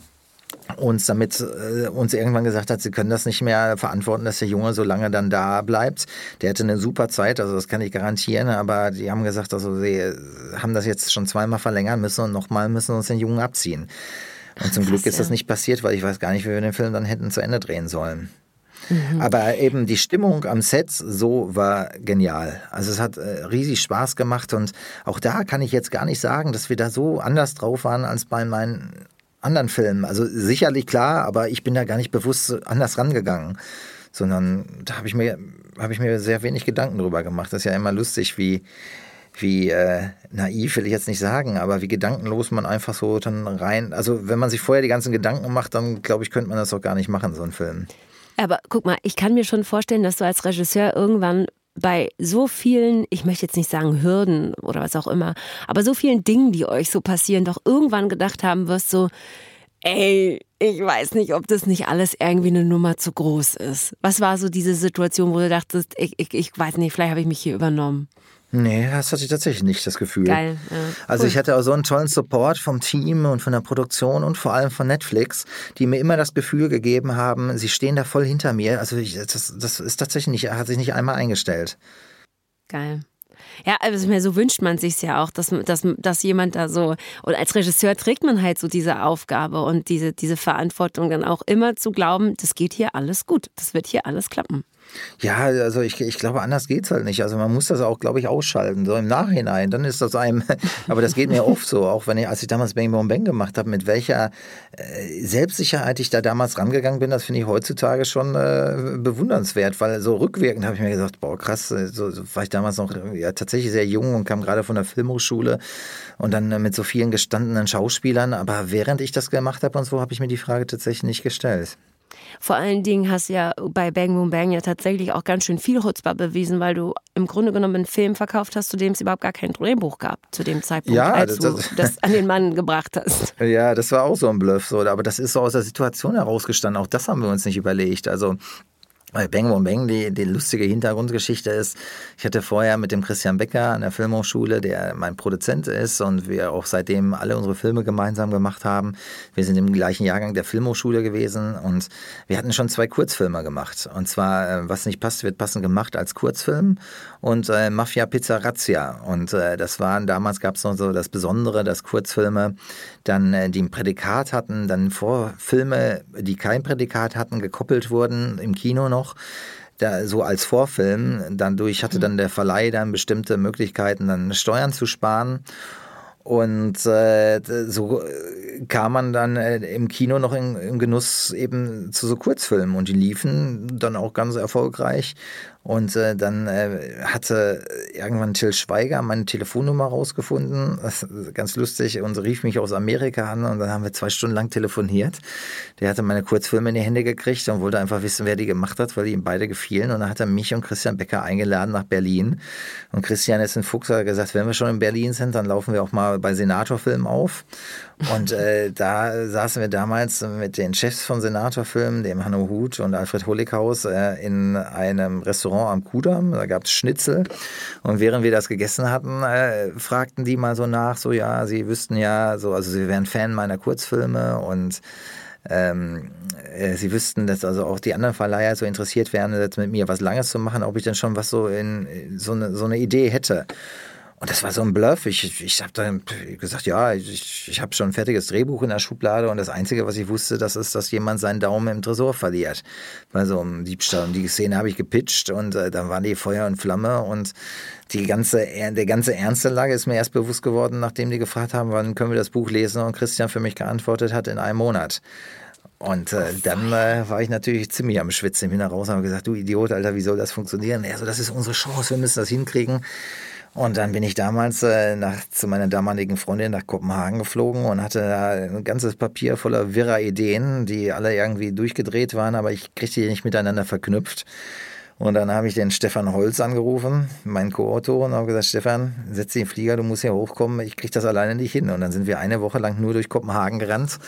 uns damit äh, uns irgendwann gesagt hat, sie können das nicht mehr verantworten, dass der Junge so lange dann da bleibt. Der hatte eine super Zeit, also das kann ich garantieren, aber die haben gesagt, also sie haben das jetzt schon zweimal verlängern müssen und nochmal müssen uns den Jungen abziehen. Und zum Ach, Glück ist das nicht passiert, weil ich weiß gar nicht, wie wir den Film dann hätten zu Ende drehen sollen. Mhm. Aber eben die Stimmung am Set so war genial. Also es hat äh, riesig Spaß gemacht und auch da kann ich jetzt gar nicht sagen, dass wir da so anders drauf waren als bei meinen anderen Filmen. Also sicherlich klar, aber ich bin da gar nicht bewusst anders rangegangen, sondern da habe ich mir habe ich mir sehr wenig Gedanken drüber gemacht. Das ist ja immer lustig, wie wie äh, naiv will ich jetzt nicht sagen, aber wie gedankenlos man einfach so dann rein. Also wenn man sich vorher die ganzen Gedanken macht, dann glaube ich, könnte man das auch gar nicht machen, so einen Film. Aber guck mal, ich kann mir schon vorstellen, dass du als Regisseur irgendwann bei so vielen, ich möchte jetzt nicht sagen Hürden oder was auch immer, aber so vielen Dingen, die euch so passieren, doch irgendwann gedacht haben wirst, so, ey, ich weiß nicht, ob das nicht alles irgendwie eine Nummer zu groß ist. Was war so diese Situation, wo du dachtest, ich, ich, ich weiß nicht, vielleicht habe ich mich hier übernommen? Nee, das hatte ich tatsächlich nicht, das Gefühl. Geil. Ja. Also ich hatte auch so einen tollen Support vom Team und von der Produktion und vor allem von Netflix, die mir immer das Gefühl gegeben haben, sie stehen da voll hinter mir. Also ich, das, das ist tatsächlich nicht, hat sich nicht einmal eingestellt. Geil. Ja, also so wünscht man sich ja auch, dass, dass, dass jemand da so, und als Regisseur trägt man halt so diese Aufgabe und diese, diese Verantwortung dann auch immer zu glauben, das geht hier alles gut, das wird hier alles klappen. Ja, also ich, ich glaube, anders geht es halt nicht. Also man muss das auch, glaube ich, ausschalten. So im Nachhinein, dann ist das einem, aber das geht mir oft so, auch wenn ich, als ich damals Bang Bang Bang gemacht habe, mit welcher äh, Selbstsicherheit ich da damals rangegangen bin, das finde ich heutzutage schon äh, bewundernswert, weil so rückwirkend habe ich mir gesagt, boah, krass, äh, so, so war ich damals noch ja, tatsächlich sehr jung und kam gerade von der Filmhochschule und dann äh, mit so vielen gestandenen Schauspielern. Aber während ich das gemacht habe und so, habe ich mir die Frage tatsächlich nicht gestellt. Vor allen Dingen hast du ja bei Bang Boom Bang ja tatsächlich auch ganz schön viel Chutzpah bewiesen, weil du im Grunde genommen einen Film verkauft hast, zu dem es überhaupt gar kein Drehbuch gab, zu dem Zeitpunkt, ja, als das, du das an den Mann gebracht hast. Ja, das war auch so ein Bluff, so. aber das ist so aus der Situation herausgestanden. Auch das haben wir uns nicht überlegt. Also bei Bang Boom Bang, die, die lustige Hintergrundgeschichte ist, ich hatte vorher mit dem Christian Becker an der Filmhochschule, der mein Produzent ist und wir auch seitdem alle unsere Filme gemeinsam gemacht haben. Wir sind im gleichen Jahrgang der Filmhochschule gewesen und wir hatten schon zwei Kurzfilme gemacht. Und zwar äh, Was nicht passt, wird passend gemacht als Kurzfilm und äh, Mafia Pizza Razzia. Und äh, das waren, damals gab es noch so das Besondere, dass Kurzfilme dann, äh, die ein Prädikat hatten, dann vor Filme, die kein Prädikat hatten, gekoppelt wurden im Kino noch da, so als Vorfilm. Dadurch hatte dann der Verleih dann bestimmte Möglichkeiten, dann Steuern zu sparen. Und äh, so kam man dann äh, im Kino noch in, im Genuss eben zu so Kurzfilmen und die liefen dann auch ganz erfolgreich. Und äh, dann äh, hatte irgendwann Till Schweiger meine Telefonnummer rausgefunden. Ganz lustig und rief mich aus Amerika an und dann haben wir zwei Stunden lang telefoniert. Der hatte meine Kurzfilme in die Hände gekriegt und wollte einfach wissen, wer die gemacht hat, weil die ihm beide gefielen. Und dann hat er mich und Christian Becker eingeladen nach Berlin. Und Christian ist ein Fuchs, hat gesagt, wenn wir schon in Berlin sind, dann laufen wir auch mal bei Senatorfilmen auf. Und äh, da saßen wir damals mit den Chefs von Senatorfilmen, dem Hanno Huth und Alfred Holighaus, äh, in einem Restaurant am Kudamm. Da gab es Schnitzel. Und während wir das gegessen hatten, äh, fragten die mal so nach, so ja, sie wüssten ja, so, also sie wären Fan meiner Kurzfilme und ähm, äh, sie wüssten, dass also auch die anderen Verleiher so interessiert wären, jetzt mit mir was Langes zu machen, ob ich denn schon was so in so eine, so eine Idee hätte. Und das war so ein Bluff. Ich, ich habe dann gesagt, ja, ich, ich habe schon ein fertiges Drehbuch in der Schublade und das Einzige, was ich wusste, das ist, dass jemand seinen Daumen im Tresor verliert. Bei so einem Diebstahl. Und die Szene habe ich gepitcht und äh, dann waren die Feuer und Flamme und die ganze, der ganze ernste Lage ist mir erst bewusst geworden, nachdem die gefragt haben, wann können wir das Buch lesen und Christian für mich geantwortet hat, in einem Monat. Und äh, dann äh, war ich natürlich ziemlich am Schwitzen. Ich bin da raus und habe gesagt, du Idiot, Alter, wie soll das funktionieren? Er so, das ist unsere Chance, wir müssen das hinkriegen. Und dann bin ich damals äh, nach, zu meiner damaligen Freundin nach Kopenhagen geflogen und hatte da ein ganzes Papier voller wirrer Ideen, die alle irgendwie durchgedreht waren, aber ich kriegte die nicht miteinander verknüpft. Und dann habe ich den Stefan Holz angerufen, meinen Co-Autor, und habe gesagt, Stefan, setz den Flieger, du musst hier hochkommen, ich kriege das alleine nicht hin. Und dann sind wir eine Woche lang nur durch Kopenhagen gerannt,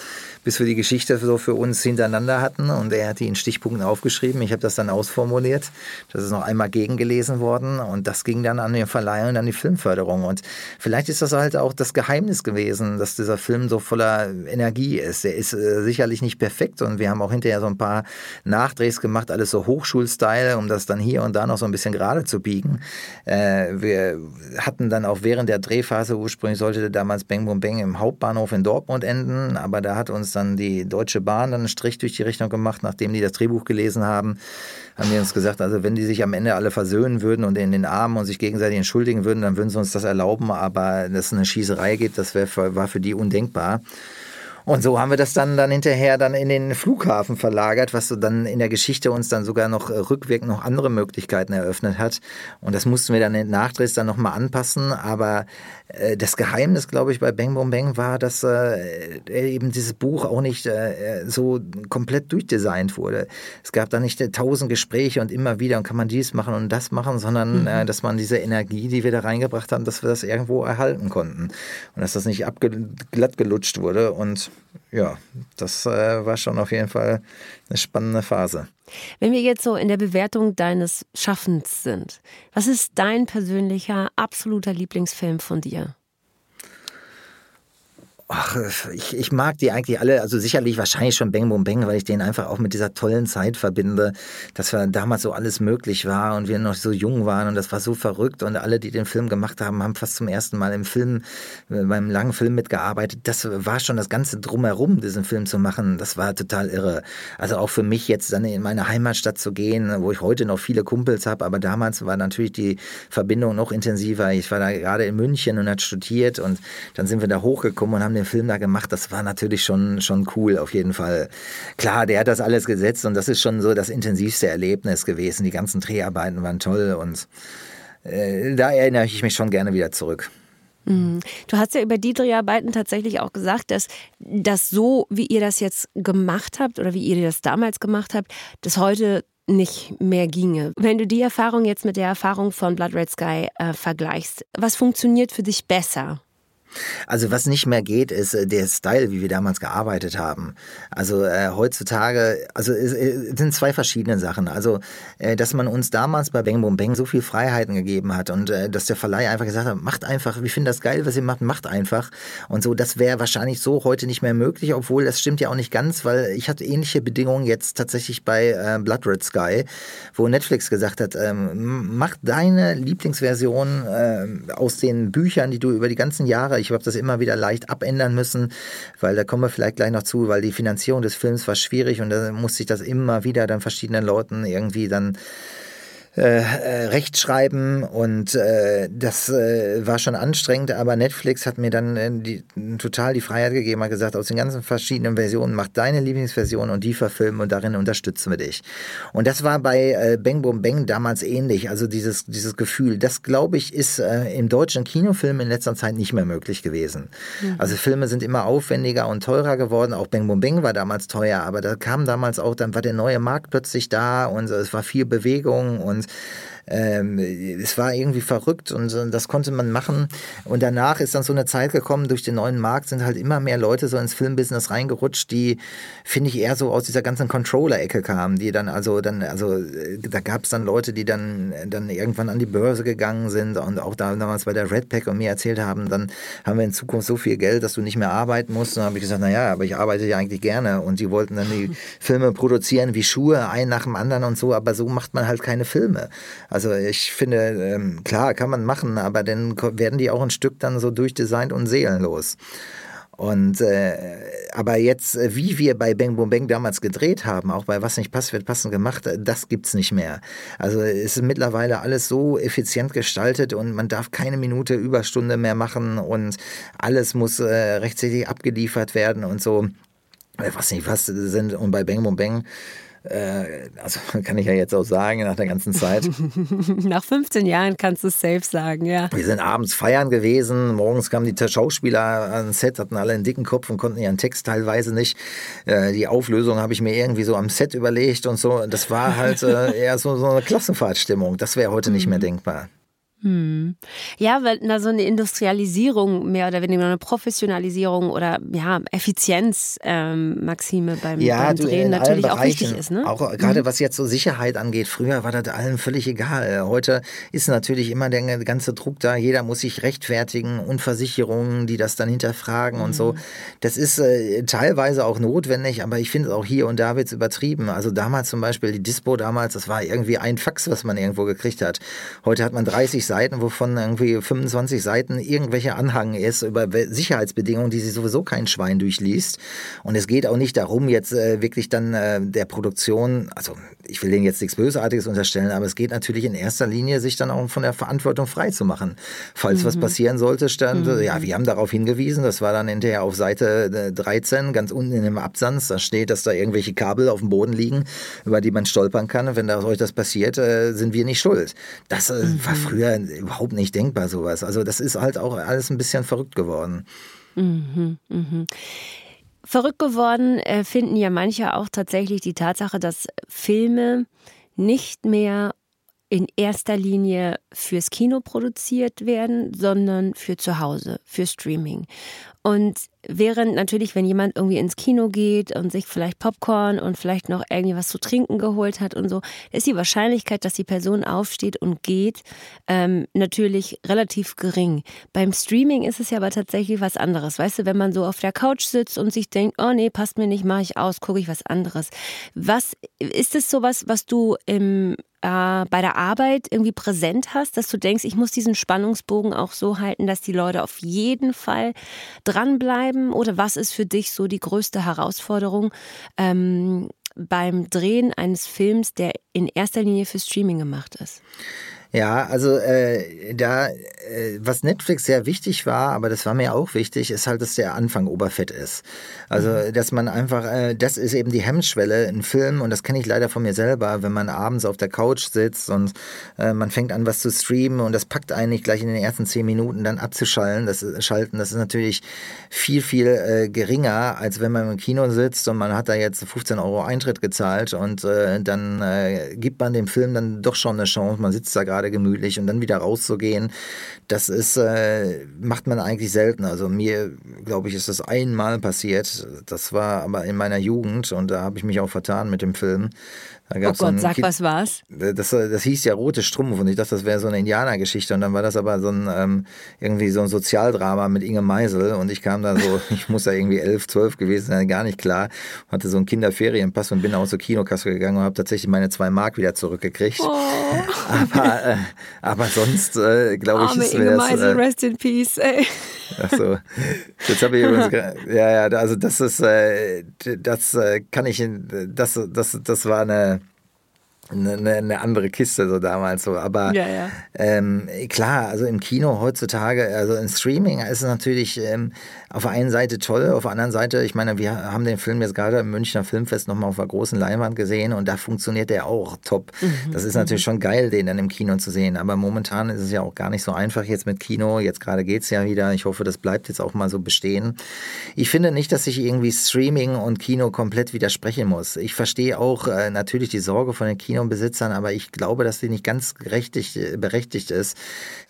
bis wir die Geschichte so für uns hintereinander hatten. Und er hat die in Stichpunkten aufgeschrieben. Ich habe das dann ausformuliert. Das ist noch einmal gegengelesen worden. Und das ging dann an den Verleih und an die Filmförderung. Und vielleicht ist das halt auch das Geheimnis gewesen, dass dieser Film so voller Energie ist. Er ist äh, sicherlich nicht perfekt. Und wir haben auch hinterher so ein paar Nachdrehs gemacht, alles so Hochschulstyle, um das dann hier und da noch so ein bisschen gerade zu biegen. Äh, wir hatten dann auch während der Drehphase, ursprünglich sollte damals Bang Boom Bang im Hauptbahnhof in Dortmund enden, aber da hat uns dann die Deutsche Bahn dann einen Strich durch die Rechnung gemacht, nachdem die das Drehbuch gelesen haben, haben die uns gesagt, also wenn die sich am Ende alle versöhnen würden und in den Armen und sich gegenseitig entschuldigen würden, dann würden sie uns das erlauben, aber dass es eine Schießerei gibt, das wär, war für die undenkbar. Und so haben wir das dann, dann hinterher dann in den Flughafen verlagert, was so dann in der Geschichte uns dann sogar noch äh, rückwirkend noch andere Möglichkeiten eröffnet hat. Und das mussten wir dann in Nachdrehs dann nochmal anpassen. Aber das Geheimnis, glaube ich, bei Bang Boom Bang war, dass äh, eben dieses Buch auch nicht äh, so komplett durchdesignt wurde. Es gab da nicht tausend Gespräche und immer wieder und kann man dies machen und das machen, sondern mhm. äh, dass man diese Energie, die wir da reingebracht haben, dass wir das irgendwo erhalten konnten und dass das nicht glatt gelutscht wurde. Und ja, das äh, war schon auf jeden Fall eine spannende Phase. Wenn wir jetzt so in der Bewertung deines Schaffens sind, was ist dein persönlicher, absoluter Lieblingsfilm von dir? Ach, ich, ich mag die eigentlich alle, also sicherlich wahrscheinlich schon Bang Boom Bang, weil ich den einfach auch mit dieser tollen Zeit verbinde, dass wir damals so alles möglich war und wir noch so jung waren und das war so verrückt und alle, die den Film gemacht haben, haben fast zum ersten Mal im Film, äh, beim langen Film mitgearbeitet. Das war schon das Ganze drumherum, diesen Film zu machen, das war total irre. Also auch für mich jetzt dann in meine Heimatstadt zu gehen, wo ich heute noch viele Kumpels habe, aber damals war natürlich die Verbindung noch intensiver. Ich war da gerade in München und hat studiert und dann sind wir da hochgekommen und haben den Film da gemacht, das war natürlich schon, schon cool auf jeden Fall. Klar, der hat das alles gesetzt und das ist schon so das intensivste Erlebnis gewesen. Die ganzen Dreharbeiten waren toll und äh, da erinnere ich mich schon gerne wieder zurück. Mhm. Du hast ja über die Dreharbeiten tatsächlich auch gesagt, dass das so, wie ihr das jetzt gemacht habt oder wie ihr das damals gemacht habt, das heute nicht mehr ginge. Wenn du die Erfahrung jetzt mit der Erfahrung von Blood Red Sky äh, vergleichst, was funktioniert für dich besser? Also was nicht mehr geht, ist äh, der Style, wie wir damals gearbeitet haben. Also äh, heutzutage, also es, es sind zwei verschiedene Sachen. Also äh, dass man uns damals bei Bang Boom Bang so viel Freiheiten gegeben hat und äh, dass der Verleih einfach gesagt hat, macht einfach, wir finden das geil, was ihr macht, macht einfach. Und so, das wäre wahrscheinlich so heute nicht mehr möglich, obwohl das stimmt ja auch nicht ganz, weil ich hatte ähnliche Bedingungen jetzt tatsächlich bei äh, Blood Red Sky, wo Netflix gesagt hat, ähm, mach deine Lieblingsversion äh, aus den Büchern, die du über die ganzen Jahre ich habe das immer wieder leicht abändern müssen, weil da kommen wir vielleicht gleich noch zu, weil die Finanzierung des Films war schwierig und da musste ich das immer wieder dann verschiedenen Leuten irgendwie dann äh, äh, Rechtschreiben und äh, das äh, war schon anstrengend, aber Netflix hat mir dann äh, die, total die Freiheit gegeben, hat gesagt, aus den ganzen verschiedenen Versionen mach deine Lieblingsversion und die verfilmen und darin unterstützen wir dich. Und das war bei äh, Bang Boom Bang damals ähnlich, also dieses, dieses Gefühl, das glaube ich ist im deutschen Kinofilm in letzter Zeit nicht mehr möglich gewesen. Mhm. Also Filme sind immer aufwendiger und teurer geworden, auch Bang Boom Bang war damals teuer, aber da kam damals auch, dann war der neue Markt plötzlich da und es war viel Bewegung und things. Ähm, es war irgendwie verrückt und das konnte man machen. Und danach ist dann so eine Zeit gekommen, durch den neuen Markt sind halt immer mehr Leute so ins Filmbusiness reingerutscht, die, finde ich, eher so aus dieser ganzen Controller-Ecke kamen, die dann also dann, also äh, da gab es dann Leute, die dann, dann irgendwann an die Börse gegangen sind und auch damals bei der Red Pack und mir erzählt haben, dann haben wir in Zukunft so viel Geld, dass du nicht mehr arbeiten musst. Und dann habe ich gesagt, naja, aber ich arbeite ja eigentlich gerne. Und die wollten dann die Filme produzieren wie Schuhe, ein nach dem anderen und so, aber so macht man halt keine Filme. Also ich finde, ähm, klar, kann man machen, aber dann werden die auch ein Stück dann so durchdesignt und seelenlos. Und äh, aber jetzt, äh, wie wir bei Bang Boom Bang damals gedreht haben, auch bei Was nicht passt, wird passend gemacht, äh, das gibt's nicht mehr. Also es ist mittlerweile alles so effizient gestaltet und man darf keine Minute Überstunde mehr machen und alles muss äh, rechtzeitig abgeliefert werden und so. Was nicht was sind und bei Bang Boom Bang äh, also kann ich ja jetzt auch sagen, nach der ganzen Zeit. nach 15 Jahren kannst du es safe sagen, ja. Wir sind abends feiern gewesen, morgens kamen die Schauspieler ans Set, hatten alle einen dicken Kopf und konnten ihren Text teilweise nicht. Äh, die Auflösung habe ich mir irgendwie so am Set überlegt und so. Das war halt äh, eher so, so eine Klassenfahrtstimmung. Das wäre heute nicht mehr mhm. denkbar. Hm. Ja, weil na, so eine Industrialisierung mehr oder weniger eine Professionalisierung oder ja, Effizienzmaxime ähm, beim, ja, beim Drehen natürlich auch wichtig ist. Ne? Auch gerade mhm. was jetzt so Sicherheit angeht. Früher war das allen völlig egal. Heute ist natürlich immer der ganze Druck da. Jeder muss sich rechtfertigen und Versicherungen, die das dann hinterfragen mhm. und so. Mhm. Das ist äh, teilweise auch notwendig, aber ich finde auch hier und da wird es übertrieben. Also damals zum Beispiel die Dispo damals, das war irgendwie ein Fax, was man irgendwo gekriegt hat. Heute hat man 30 Seiten, wovon irgendwie 25 Seiten irgendwelche Anhang ist über Sicherheitsbedingungen, die sich sowieso kein Schwein durchliest. Und es geht auch nicht darum, jetzt äh, wirklich dann äh, der Produktion, also ich will denen jetzt nichts Bösartiges unterstellen, aber es geht natürlich in erster Linie, sich dann auch von der Verantwortung frei zu machen. Falls mhm. was passieren sollte, stand, mhm. ja, wir haben darauf hingewiesen, das war dann hinterher auf Seite 13, äh, ganz unten in dem Absatz, da steht, dass da irgendwelche Kabel auf dem Boden liegen, über die man stolpern kann. wenn da euch das passiert, äh, sind wir nicht schuld. Das äh, mhm. war früher überhaupt nicht denkbar, sowas. Also das ist halt auch alles ein bisschen verrückt geworden. Mhm, mhm. Verrückt geworden äh, finden ja manche auch tatsächlich die Tatsache, dass Filme nicht mehr in erster Linie fürs Kino produziert werden, sondern für zu Hause, für Streaming. Und während natürlich, wenn jemand irgendwie ins Kino geht und sich vielleicht Popcorn und vielleicht noch irgendwie was zu trinken geholt hat und so, ist die Wahrscheinlichkeit, dass die Person aufsteht und geht, ähm, natürlich relativ gering. Beim Streaming ist es ja aber tatsächlich was anderes. Weißt du, wenn man so auf der Couch sitzt und sich denkt, oh nee, passt mir nicht, mache ich aus, gucke ich was anderes. Was ist es sowas, was du im äh, bei der Arbeit irgendwie präsent hast, dass du denkst, ich muss diesen Spannungsbogen auch so halten, dass die Leute auf jeden Fall dranbleiben? Oder was ist für dich so die größte Herausforderung ähm, beim Drehen eines Films, der in erster Linie für Streaming gemacht ist? Ja, also äh, da, äh, was Netflix sehr wichtig war, aber das war mir auch wichtig, ist halt, dass der Anfang oberfett ist. Also, mhm. dass man einfach, äh, das ist eben die Hemmschwelle in Filmen und das kenne ich leider von mir selber, wenn man abends auf der Couch sitzt und äh, man fängt an, was zu streamen und das packt eigentlich gleich in den ersten zehn Minuten dann abzuschalten. Das, schalten, das ist natürlich viel, viel äh, geringer, als wenn man im Kino sitzt und man hat da jetzt 15 Euro Eintritt gezahlt und äh, dann äh, gibt man dem Film dann doch schon eine Chance. Man sitzt da gerade gerade gemütlich und dann wieder rauszugehen, das ist, äh, macht man eigentlich selten. Also mir, glaube ich, ist das einmal passiert. Das war aber in meiner Jugend und da habe ich mich auch vertan mit dem Film. Da gab's oh Gott, so sag, was war's? Das, das hieß ja Rote Strumpf und ich dachte, das wäre so eine Indianergeschichte und dann war das aber so ein ähm, irgendwie so ein Sozialdrama mit Inge Meisel und ich kam da so, ich muss da irgendwie elf, zwölf gewesen sein, gar nicht klar, hatte so einen Kinderferienpass und bin aus der Kinokasse gegangen und habe tatsächlich meine zwei Mark wieder zurückgekriegt. Oh. Aber, äh, aber sonst, äh, glaube ich, ist Inge Meisel, äh, rest in peace, ey. Ach so. Jetzt habe ich übrigens, ja, ja, also das ist, äh, das äh, kann ich, das, das, das war eine, eine, eine, andere Kiste so damals so. Aber ja, ja. Ähm, klar, also im Kino heutzutage, also im Streaming ist es natürlich ähm, auf der einen Seite toll, auf der anderen Seite, ich meine, wir haben den Film jetzt gerade im Münchner Filmfest nochmal auf einer großen Leinwand gesehen und da funktioniert der auch top. Mhm. Das ist natürlich mhm. schon geil, den dann im Kino zu sehen. Aber momentan ist es ja auch gar nicht so einfach jetzt mit Kino. Jetzt gerade geht es ja wieder. Ich hoffe, das bleibt jetzt auch mal so bestehen. Ich finde nicht, dass sich irgendwie Streaming und Kino komplett widersprechen muss. Ich verstehe auch äh, natürlich die Sorge von den Kino Kinobesitzern, aber ich glaube, dass die nicht ganz berechtigt, berechtigt ist.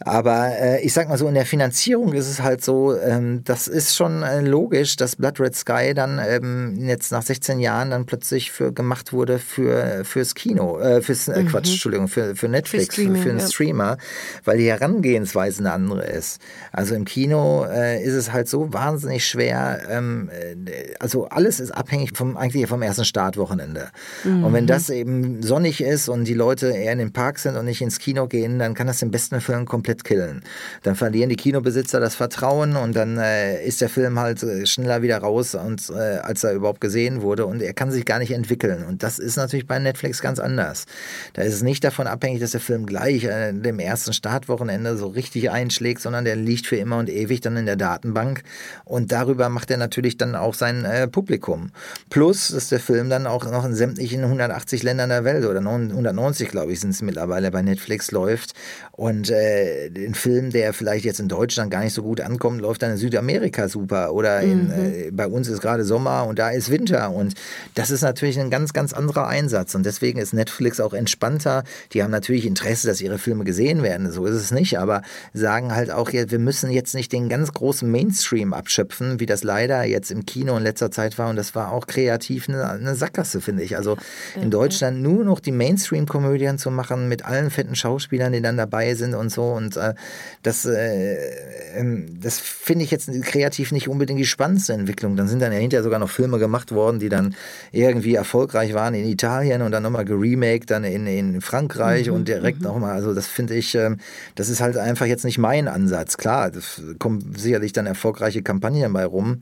Aber äh, ich sag mal so, in der Finanzierung ist es halt so, ähm, das ist schon äh, logisch, dass Blood Red Sky dann ähm, jetzt nach 16 Jahren dann plötzlich für gemacht wurde für fürs Kino, äh, fürs äh, mhm. Quatsch, Entschuldigung, für, für Netflix, für, für einen ja. Streamer, weil die Herangehensweise eine andere ist. Also im Kino äh, ist es halt so wahnsinnig schwer, ähm, äh, also alles ist abhängig vom eigentlich vom ersten Startwochenende. Mhm. Und wenn das eben sonnig ist und die Leute eher in den Park sind und nicht ins Kino gehen, dann kann das den besten Film komplett killen. Dann verlieren die Kinobesitzer das Vertrauen und dann äh, ist der Film halt äh, schneller wieder raus, und, äh, als er überhaupt gesehen wurde und er kann sich gar nicht entwickeln. Und das ist natürlich bei Netflix ganz anders. Da ist es nicht davon abhängig, dass der Film gleich äh, dem ersten Startwochenende so richtig einschlägt, sondern der liegt für immer und ewig dann in der Datenbank und darüber macht er natürlich dann auch sein äh, Publikum. Plus, dass der Film dann auch noch in sämtlichen 180 Ländern der Welt oder 190, glaube ich, sind es mittlerweile bei Netflix läuft. Und äh, den Film, der vielleicht jetzt in Deutschland gar nicht so gut ankommt, läuft dann in Südamerika super. Oder in, mhm. äh, bei uns ist gerade Sommer und da ist Winter. Und das ist natürlich ein ganz, ganz anderer Einsatz. Und deswegen ist Netflix auch entspannter. Die haben natürlich Interesse, dass ihre Filme gesehen werden. So ist es nicht. Aber sagen halt auch, wir müssen jetzt nicht den ganz großen Mainstream abschöpfen, wie das leider jetzt im Kino in letzter Zeit war. Und das war auch kreativ eine, eine Sackgasse, finde ich. Also in Deutschland nur noch die Mainstream-Komödien zu machen mit allen fetten Schauspielern, die dann dabei sind und so. Und äh, das, äh, ähm, das finde ich jetzt kreativ nicht unbedingt die spannendste Entwicklung. Dann sind dann ja hinterher sogar noch Filme gemacht worden, die dann irgendwie erfolgreich waren in Italien und dann nochmal geremaked dann in, in Frankreich mhm, und direkt mhm. nochmal. Also das finde ich, äh, das ist halt einfach jetzt nicht mein Ansatz. Klar, das kommen sicherlich dann erfolgreiche Kampagnen bei rum.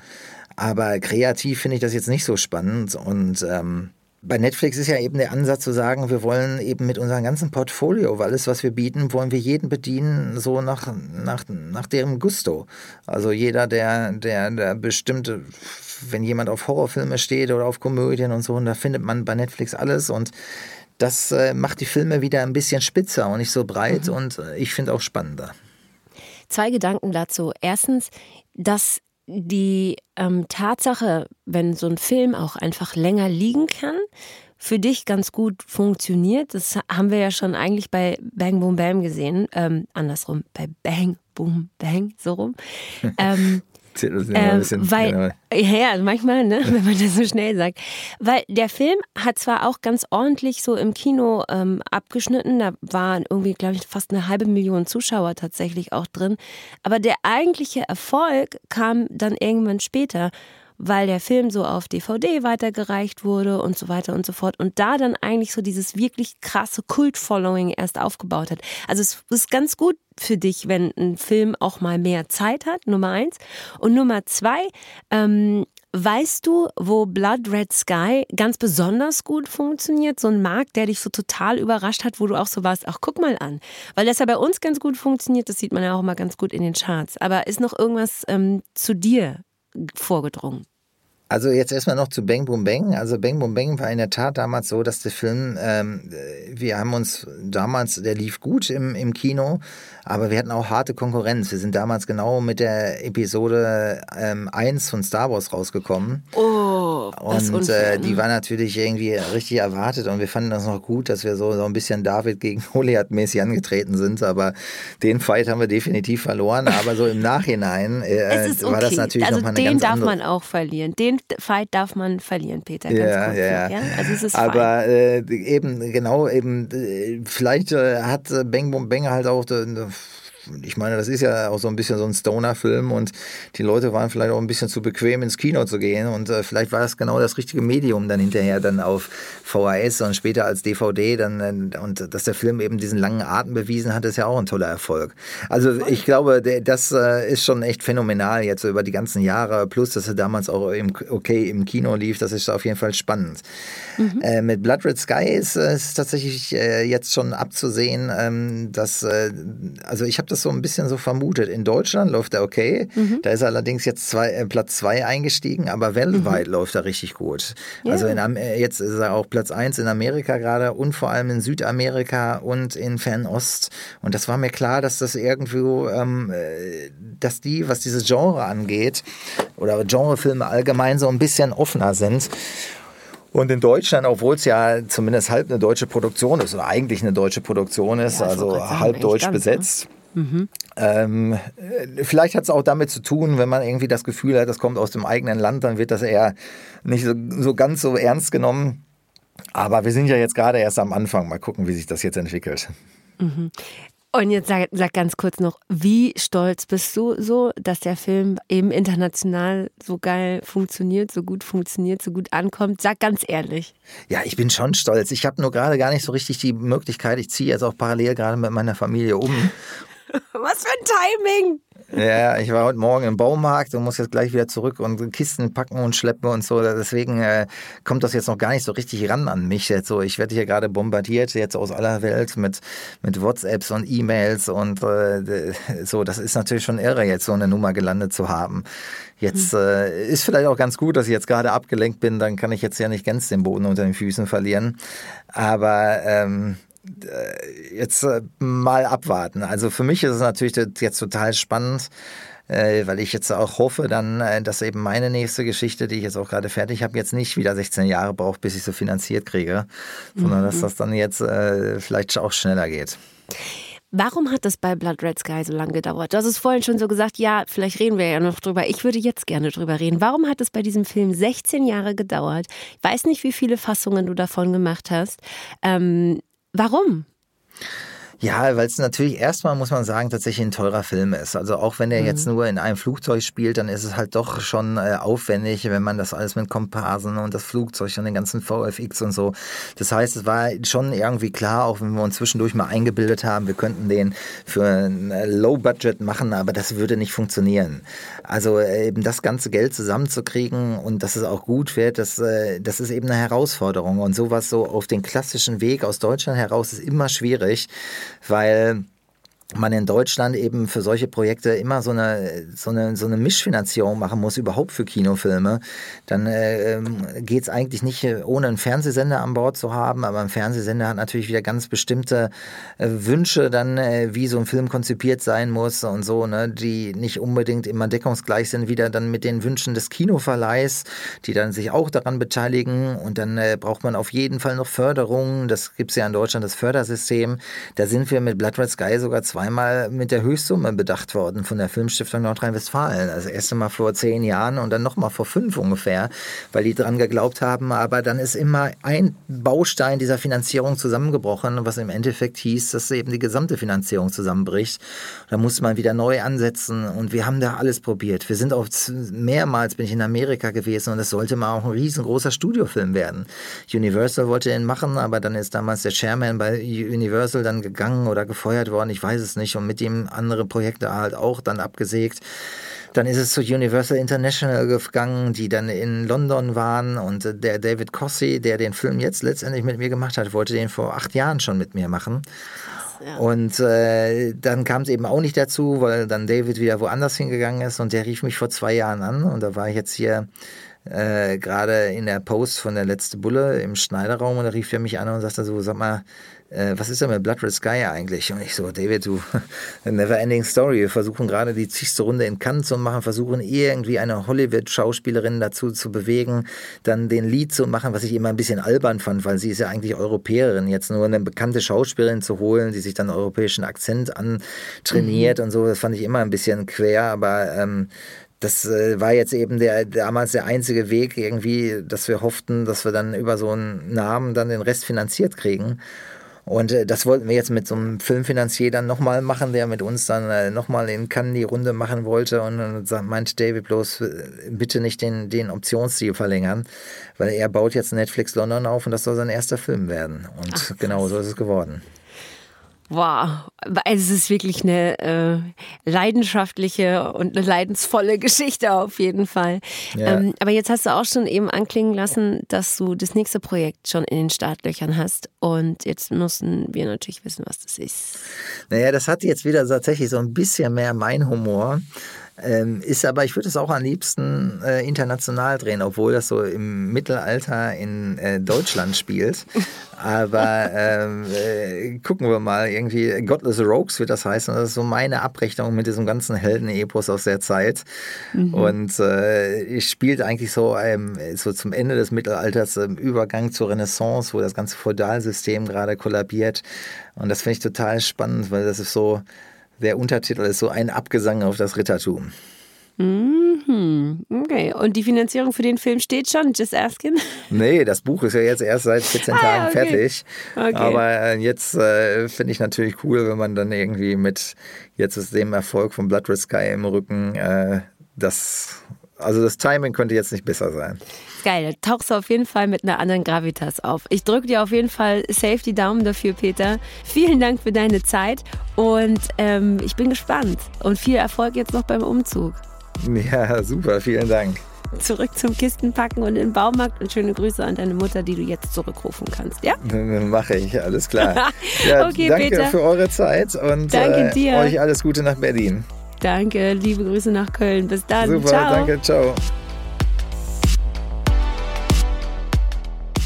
Aber kreativ finde ich das jetzt nicht so spannend und ähm, bei Netflix ist ja eben der Ansatz zu sagen, wir wollen eben mit unserem ganzen Portfolio, weil alles, was wir bieten, wollen wir jeden bedienen, so nach, nach, nach deren Gusto. Also jeder, der, der, der bestimmte, wenn jemand auf Horrorfilme steht oder auf Komödien und so, und da findet man bei Netflix alles und das äh, macht die Filme wieder ein bisschen spitzer und nicht so breit mhm. und äh, ich finde auch spannender. Zwei Gedanken dazu. Erstens, dass die ähm, Tatsache, wenn so ein Film auch einfach länger liegen kann, für dich ganz gut funktioniert. Das haben wir ja schon eigentlich bei Bang Boom Bam gesehen. Ähm, andersrum, bei Bang Boom Bang, so rum. Ähm, äh, weil, genau. Ja, also manchmal, ne, wenn man das so schnell sagt. Weil der Film hat zwar auch ganz ordentlich so im Kino ähm, abgeschnitten, da waren irgendwie, glaube ich, fast eine halbe Million Zuschauer tatsächlich auch drin, aber der eigentliche Erfolg kam dann irgendwann später weil der Film so auf DVD weitergereicht wurde und so weiter und so fort. Und da dann eigentlich so dieses wirklich krasse Kult-Following erst aufgebaut hat. Also es ist ganz gut für dich, wenn ein Film auch mal mehr Zeit hat, Nummer eins. Und Nummer zwei, ähm, Weißt du, wo Blood Red Sky ganz besonders gut funktioniert? So ein Markt, der dich so total überrascht hat, wo du auch so warst, ach guck mal an. Weil das ja bei uns ganz gut funktioniert, das sieht man ja auch immer ganz gut in den Charts. Aber ist noch irgendwas ähm, zu dir vorgedrungen? Also jetzt erstmal noch zu Bang Boom Bang. Also Bang Boom Bang war in der Tat damals so, dass der Film, ähm, wir haben uns damals, der lief gut im, im Kino, aber wir hatten auch harte Konkurrenz. Wir sind damals genau mit der Episode ähm, 1 von Star Wars rausgekommen. Oh, das Und äh, die ne? war natürlich irgendwie richtig erwartet und wir fanden das noch gut, dass wir so, so ein bisschen David gegen Goliath mäßig angetreten sind. Aber den Fight haben wir definitiv verloren. Aber so im Nachhinein äh, okay. war das natürlich also nochmal eine ganz den darf man auch verlieren. Den Fight darf man verlieren, Peter. Ganz ja, kurz ja, ja. Also es ist Aber äh, eben, genau, eben, äh, vielleicht äh, hat Bang Boom Bang halt auch ich meine, das ist ja auch so ein bisschen so ein Stoner-Film und die Leute waren vielleicht auch ein bisschen zu bequem ins Kino zu gehen und äh, vielleicht war es genau das richtige Medium dann hinterher dann auf VHS und später als DVD dann äh, und dass der Film eben diesen langen Atem bewiesen hat, ist ja auch ein toller Erfolg. Also ich glaube, der, das äh, ist schon echt phänomenal jetzt so über die ganzen Jahre plus, dass er damals auch im, okay im Kino lief, das ist auf jeden Fall spannend. Mhm. Äh, mit Blood Red Sky ist es tatsächlich äh, jetzt schon abzusehen, ähm, dass äh, also ich habe das so ein bisschen so vermutet. In Deutschland läuft er okay. Mhm. Da ist er allerdings jetzt zwei, äh, Platz 2 eingestiegen, aber weltweit mhm. läuft er richtig gut. Ja. Also in, äh, jetzt ist er auch Platz 1 in Amerika gerade und vor allem in Südamerika und in Fernost. Und das war mir klar, dass das irgendwo, ähm, äh, dass die, was dieses Genre angeht, oder Genrefilme allgemein so ein bisschen offener sind. Und in Deutschland, obwohl es ja zumindest halb eine deutsche Produktion ist oder eigentlich eine deutsche Produktion ist, ja, also halb deutsch ganz, ne? besetzt, ne? Mhm. Ähm, vielleicht hat es auch damit zu tun, wenn man irgendwie das Gefühl hat, das kommt aus dem eigenen Land, dann wird das eher nicht so, so ganz so ernst genommen. Aber wir sind ja jetzt gerade erst am Anfang. Mal gucken, wie sich das jetzt entwickelt. Mhm. Und jetzt sag, sag ganz kurz noch, wie stolz bist du so, dass der Film eben international so geil funktioniert, so gut funktioniert, so gut ankommt? Sag ganz ehrlich. Ja, ich bin schon stolz. Ich habe nur gerade gar nicht so richtig die Möglichkeit. Ich ziehe jetzt auch parallel gerade mit meiner Familie um. Was für ein Timing! Ja, ich war heute Morgen im Baumarkt und muss jetzt gleich wieder zurück und Kisten packen und schleppen und so. Deswegen äh, kommt das jetzt noch gar nicht so richtig ran an mich. Jetzt so, ich werde hier gerade bombardiert jetzt aus aller Welt mit, mit WhatsApps und E-Mails und äh, so. Das ist natürlich schon irre, jetzt so eine Nummer gelandet zu haben. Jetzt hm. äh, ist vielleicht auch ganz gut, dass ich jetzt gerade abgelenkt bin. Dann kann ich jetzt ja nicht ganz den Boden unter den Füßen verlieren. Aber ähm, äh, jetzt äh, mal abwarten. Also für mich ist es natürlich jetzt total spannend, äh, weil ich jetzt auch hoffe, dann, dass eben meine nächste Geschichte, die ich jetzt auch gerade fertig habe, jetzt nicht wieder 16 Jahre braucht, bis ich so finanziert kriege, sondern mhm. dass das dann jetzt vielleicht auch schneller geht. Warum hat das bei Blood Red Sky so lange gedauert? Du hast es vorhin schon so gesagt, ja, vielleicht reden wir ja noch drüber. Ich würde jetzt gerne drüber reden. Warum hat es bei diesem Film 16 Jahre gedauert? Ich weiß nicht, wie viele Fassungen du davon gemacht hast. Ähm, Warum? Ja, weil es natürlich erstmal, muss man sagen, tatsächlich ein teurer Film ist. Also auch wenn er mhm. jetzt nur in einem Flugzeug spielt, dann ist es halt doch schon äh, aufwendig, wenn man das alles mit Komparsen und das Flugzeug und den ganzen VFX und so. Das heißt, es war schon irgendwie klar, auch wenn wir uns zwischendurch mal eingebildet haben, wir könnten den für ein äh, Low Budget machen, aber das würde nicht funktionieren. Also äh, eben das ganze Geld zusammenzukriegen und dass es auch gut wird, das, äh, das ist eben eine Herausforderung. Und sowas so auf den klassischen Weg aus Deutschland heraus ist immer schwierig weil man in Deutschland eben für solche Projekte immer so eine, so eine, so eine Mischfinanzierung machen muss, überhaupt für Kinofilme, dann äh, ähm, geht es eigentlich nicht, ohne einen Fernsehsender an Bord zu haben, aber ein Fernsehsender hat natürlich wieder ganz bestimmte äh, Wünsche dann, äh, wie so ein Film konzipiert sein muss und so, ne, die nicht unbedingt immer deckungsgleich sind, wieder dann mit den Wünschen des Kinoverleihs, die dann sich auch daran beteiligen. Und dann äh, braucht man auf jeden Fall noch Förderung, das gibt es ja in Deutschland, das Fördersystem, da sind wir mit Blood Red Sky sogar zweimal mit der Höchstsumme bedacht worden von der Filmstiftung Nordrhein-Westfalen. Also erst einmal vor zehn Jahren und dann nochmal vor fünf ungefähr, weil die dran geglaubt haben. Aber dann ist immer ein Baustein dieser Finanzierung zusammengebrochen, was im Endeffekt hieß, dass eben die gesamte Finanzierung zusammenbricht. Da musste man wieder neu ansetzen und wir haben da alles probiert. Wir sind auch mehrmals bin ich in Amerika gewesen und es sollte mal auch ein riesengroßer Studiofilm werden. Universal wollte den machen, aber dann ist damals der Chairman bei Universal dann gegangen oder gefeuert worden. Ich weiß es nicht. Und mit ihm andere Projekte halt auch dann abgesägt. Dann ist es zu Universal International gegangen, die dann in London waren. Und der David Cossey, der den Film jetzt letztendlich mit mir gemacht hat, wollte den vor acht Jahren schon mit mir machen. Ja. Und äh, dann kam es eben auch nicht dazu, weil dann David wieder woanders hingegangen ist und der rief mich vor zwei Jahren an und da war ich jetzt hier äh, gerade in der Post von der letzte Bulle im Schneiderraum und da rief er mich an und sagte so, sag mal, äh, was ist denn mit Blood Red Sky eigentlich? Und ich so, David, du, never ending story. Wir versuchen gerade die zigste Runde in Cannes zu machen, versuchen irgendwie eine Hollywood-Schauspielerin dazu zu bewegen, dann den Lied zu machen, was ich immer ein bisschen albern fand, weil sie ist ja eigentlich Europäerin. Jetzt nur eine bekannte Schauspielerin zu holen, die sich dann europäischen Akzent antrainiert mhm. und so, das fand ich immer ein bisschen quer, aber ähm, das äh, war jetzt eben der damals der einzige Weg irgendwie, dass wir hofften, dass wir dann über so einen Namen dann den Rest finanziert kriegen. Und äh, das wollten wir jetzt mit so einem Filmfinanzier dann nochmal machen, der mit uns dann äh, nochmal in Cannes die Runde machen wollte. Und dann meinte David bloß, äh, bitte nicht den, den Optionsziel verlängern, weil er baut jetzt Netflix London auf und das soll sein erster Film werden. Und Ach, genau so ist es geworden. Wow, also es ist wirklich eine äh, leidenschaftliche und eine leidensvolle Geschichte auf jeden Fall. Ja. Ähm, aber jetzt hast du auch schon eben anklingen lassen, dass du das nächste Projekt schon in den Startlöchern hast. Und jetzt müssen wir natürlich wissen, was das ist. Naja, das hat jetzt wieder tatsächlich so ein bisschen mehr mein Humor. Ähm, ist aber, ich würde es auch am liebsten äh, international drehen, obwohl das so im Mittelalter in äh, Deutschland spielt. Aber ähm, äh, gucken wir mal, irgendwie Godless Rogues wird das heißen. Das ist so meine Abrechnung mit diesem ganzen Helden-Epos aus der Zeit. Mhm. Und äh, ich spielt eigentlich so, ähm, so zum Ende des Mittelalters im Übergang zur Renaissance, wo das ganze Feudalsystem gerade kollabiert. Und das finde ich total spannend, weil das ist so der Untertitel ist so ein Abgesang auf das Rittertum. Mhm. Hm, okay. Und die Finanzierung für den Film steht schon, just asking? Nee, das Buch ist ja jetzt erst seit 14 ah, Tagen okay. fertig. Okay. Aber äh, jetzt äh, finde ich natürlich cool, wenn man dann irgendwie mit jetzt dem Erfolg von Blood Red Sky im Rücken äh, das also das Timing könnte jetzt nicht besser sein. Geil, tauchst du auf jeden Fall mit einer anderen Gravitas auf. Ich drücke dir auf jeden Fall safe die Daumen dafür, Peter. Vielen Dank für deine Zeit und ähm, ich bin gespannt. Und viel Erfolg jetzt noch beim Umzug. Ja, super, vielen Dank. Zurück zum Kistenpacken und in den Baumarkt und schöne Grüße an deine Mutter, die du jetzt zurückrufen kannst, ja? Mache ich, alles klar. Ja, okay, danke Peter. für eure Zeit und äh, euch alles Gute nach Berlin. Danke, liebe Grüße nach Köln. Bis dann. Super, ciao. danke, ciao.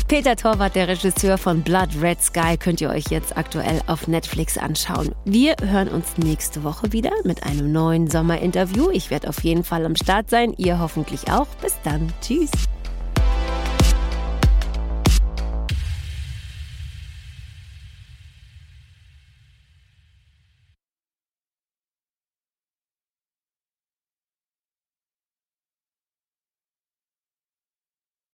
Peter Torwart, der Regisseur von Blood Red Sky, könnt ihr euch jetzt aktuell auf Netflix anschauen. Wir hören uns nächste Woche wieder mit einem neuen Sommerinterview. Ich werde auf jeden Fall am Start sein, ihr hoffentlich auch. Bis dann. Tschüss.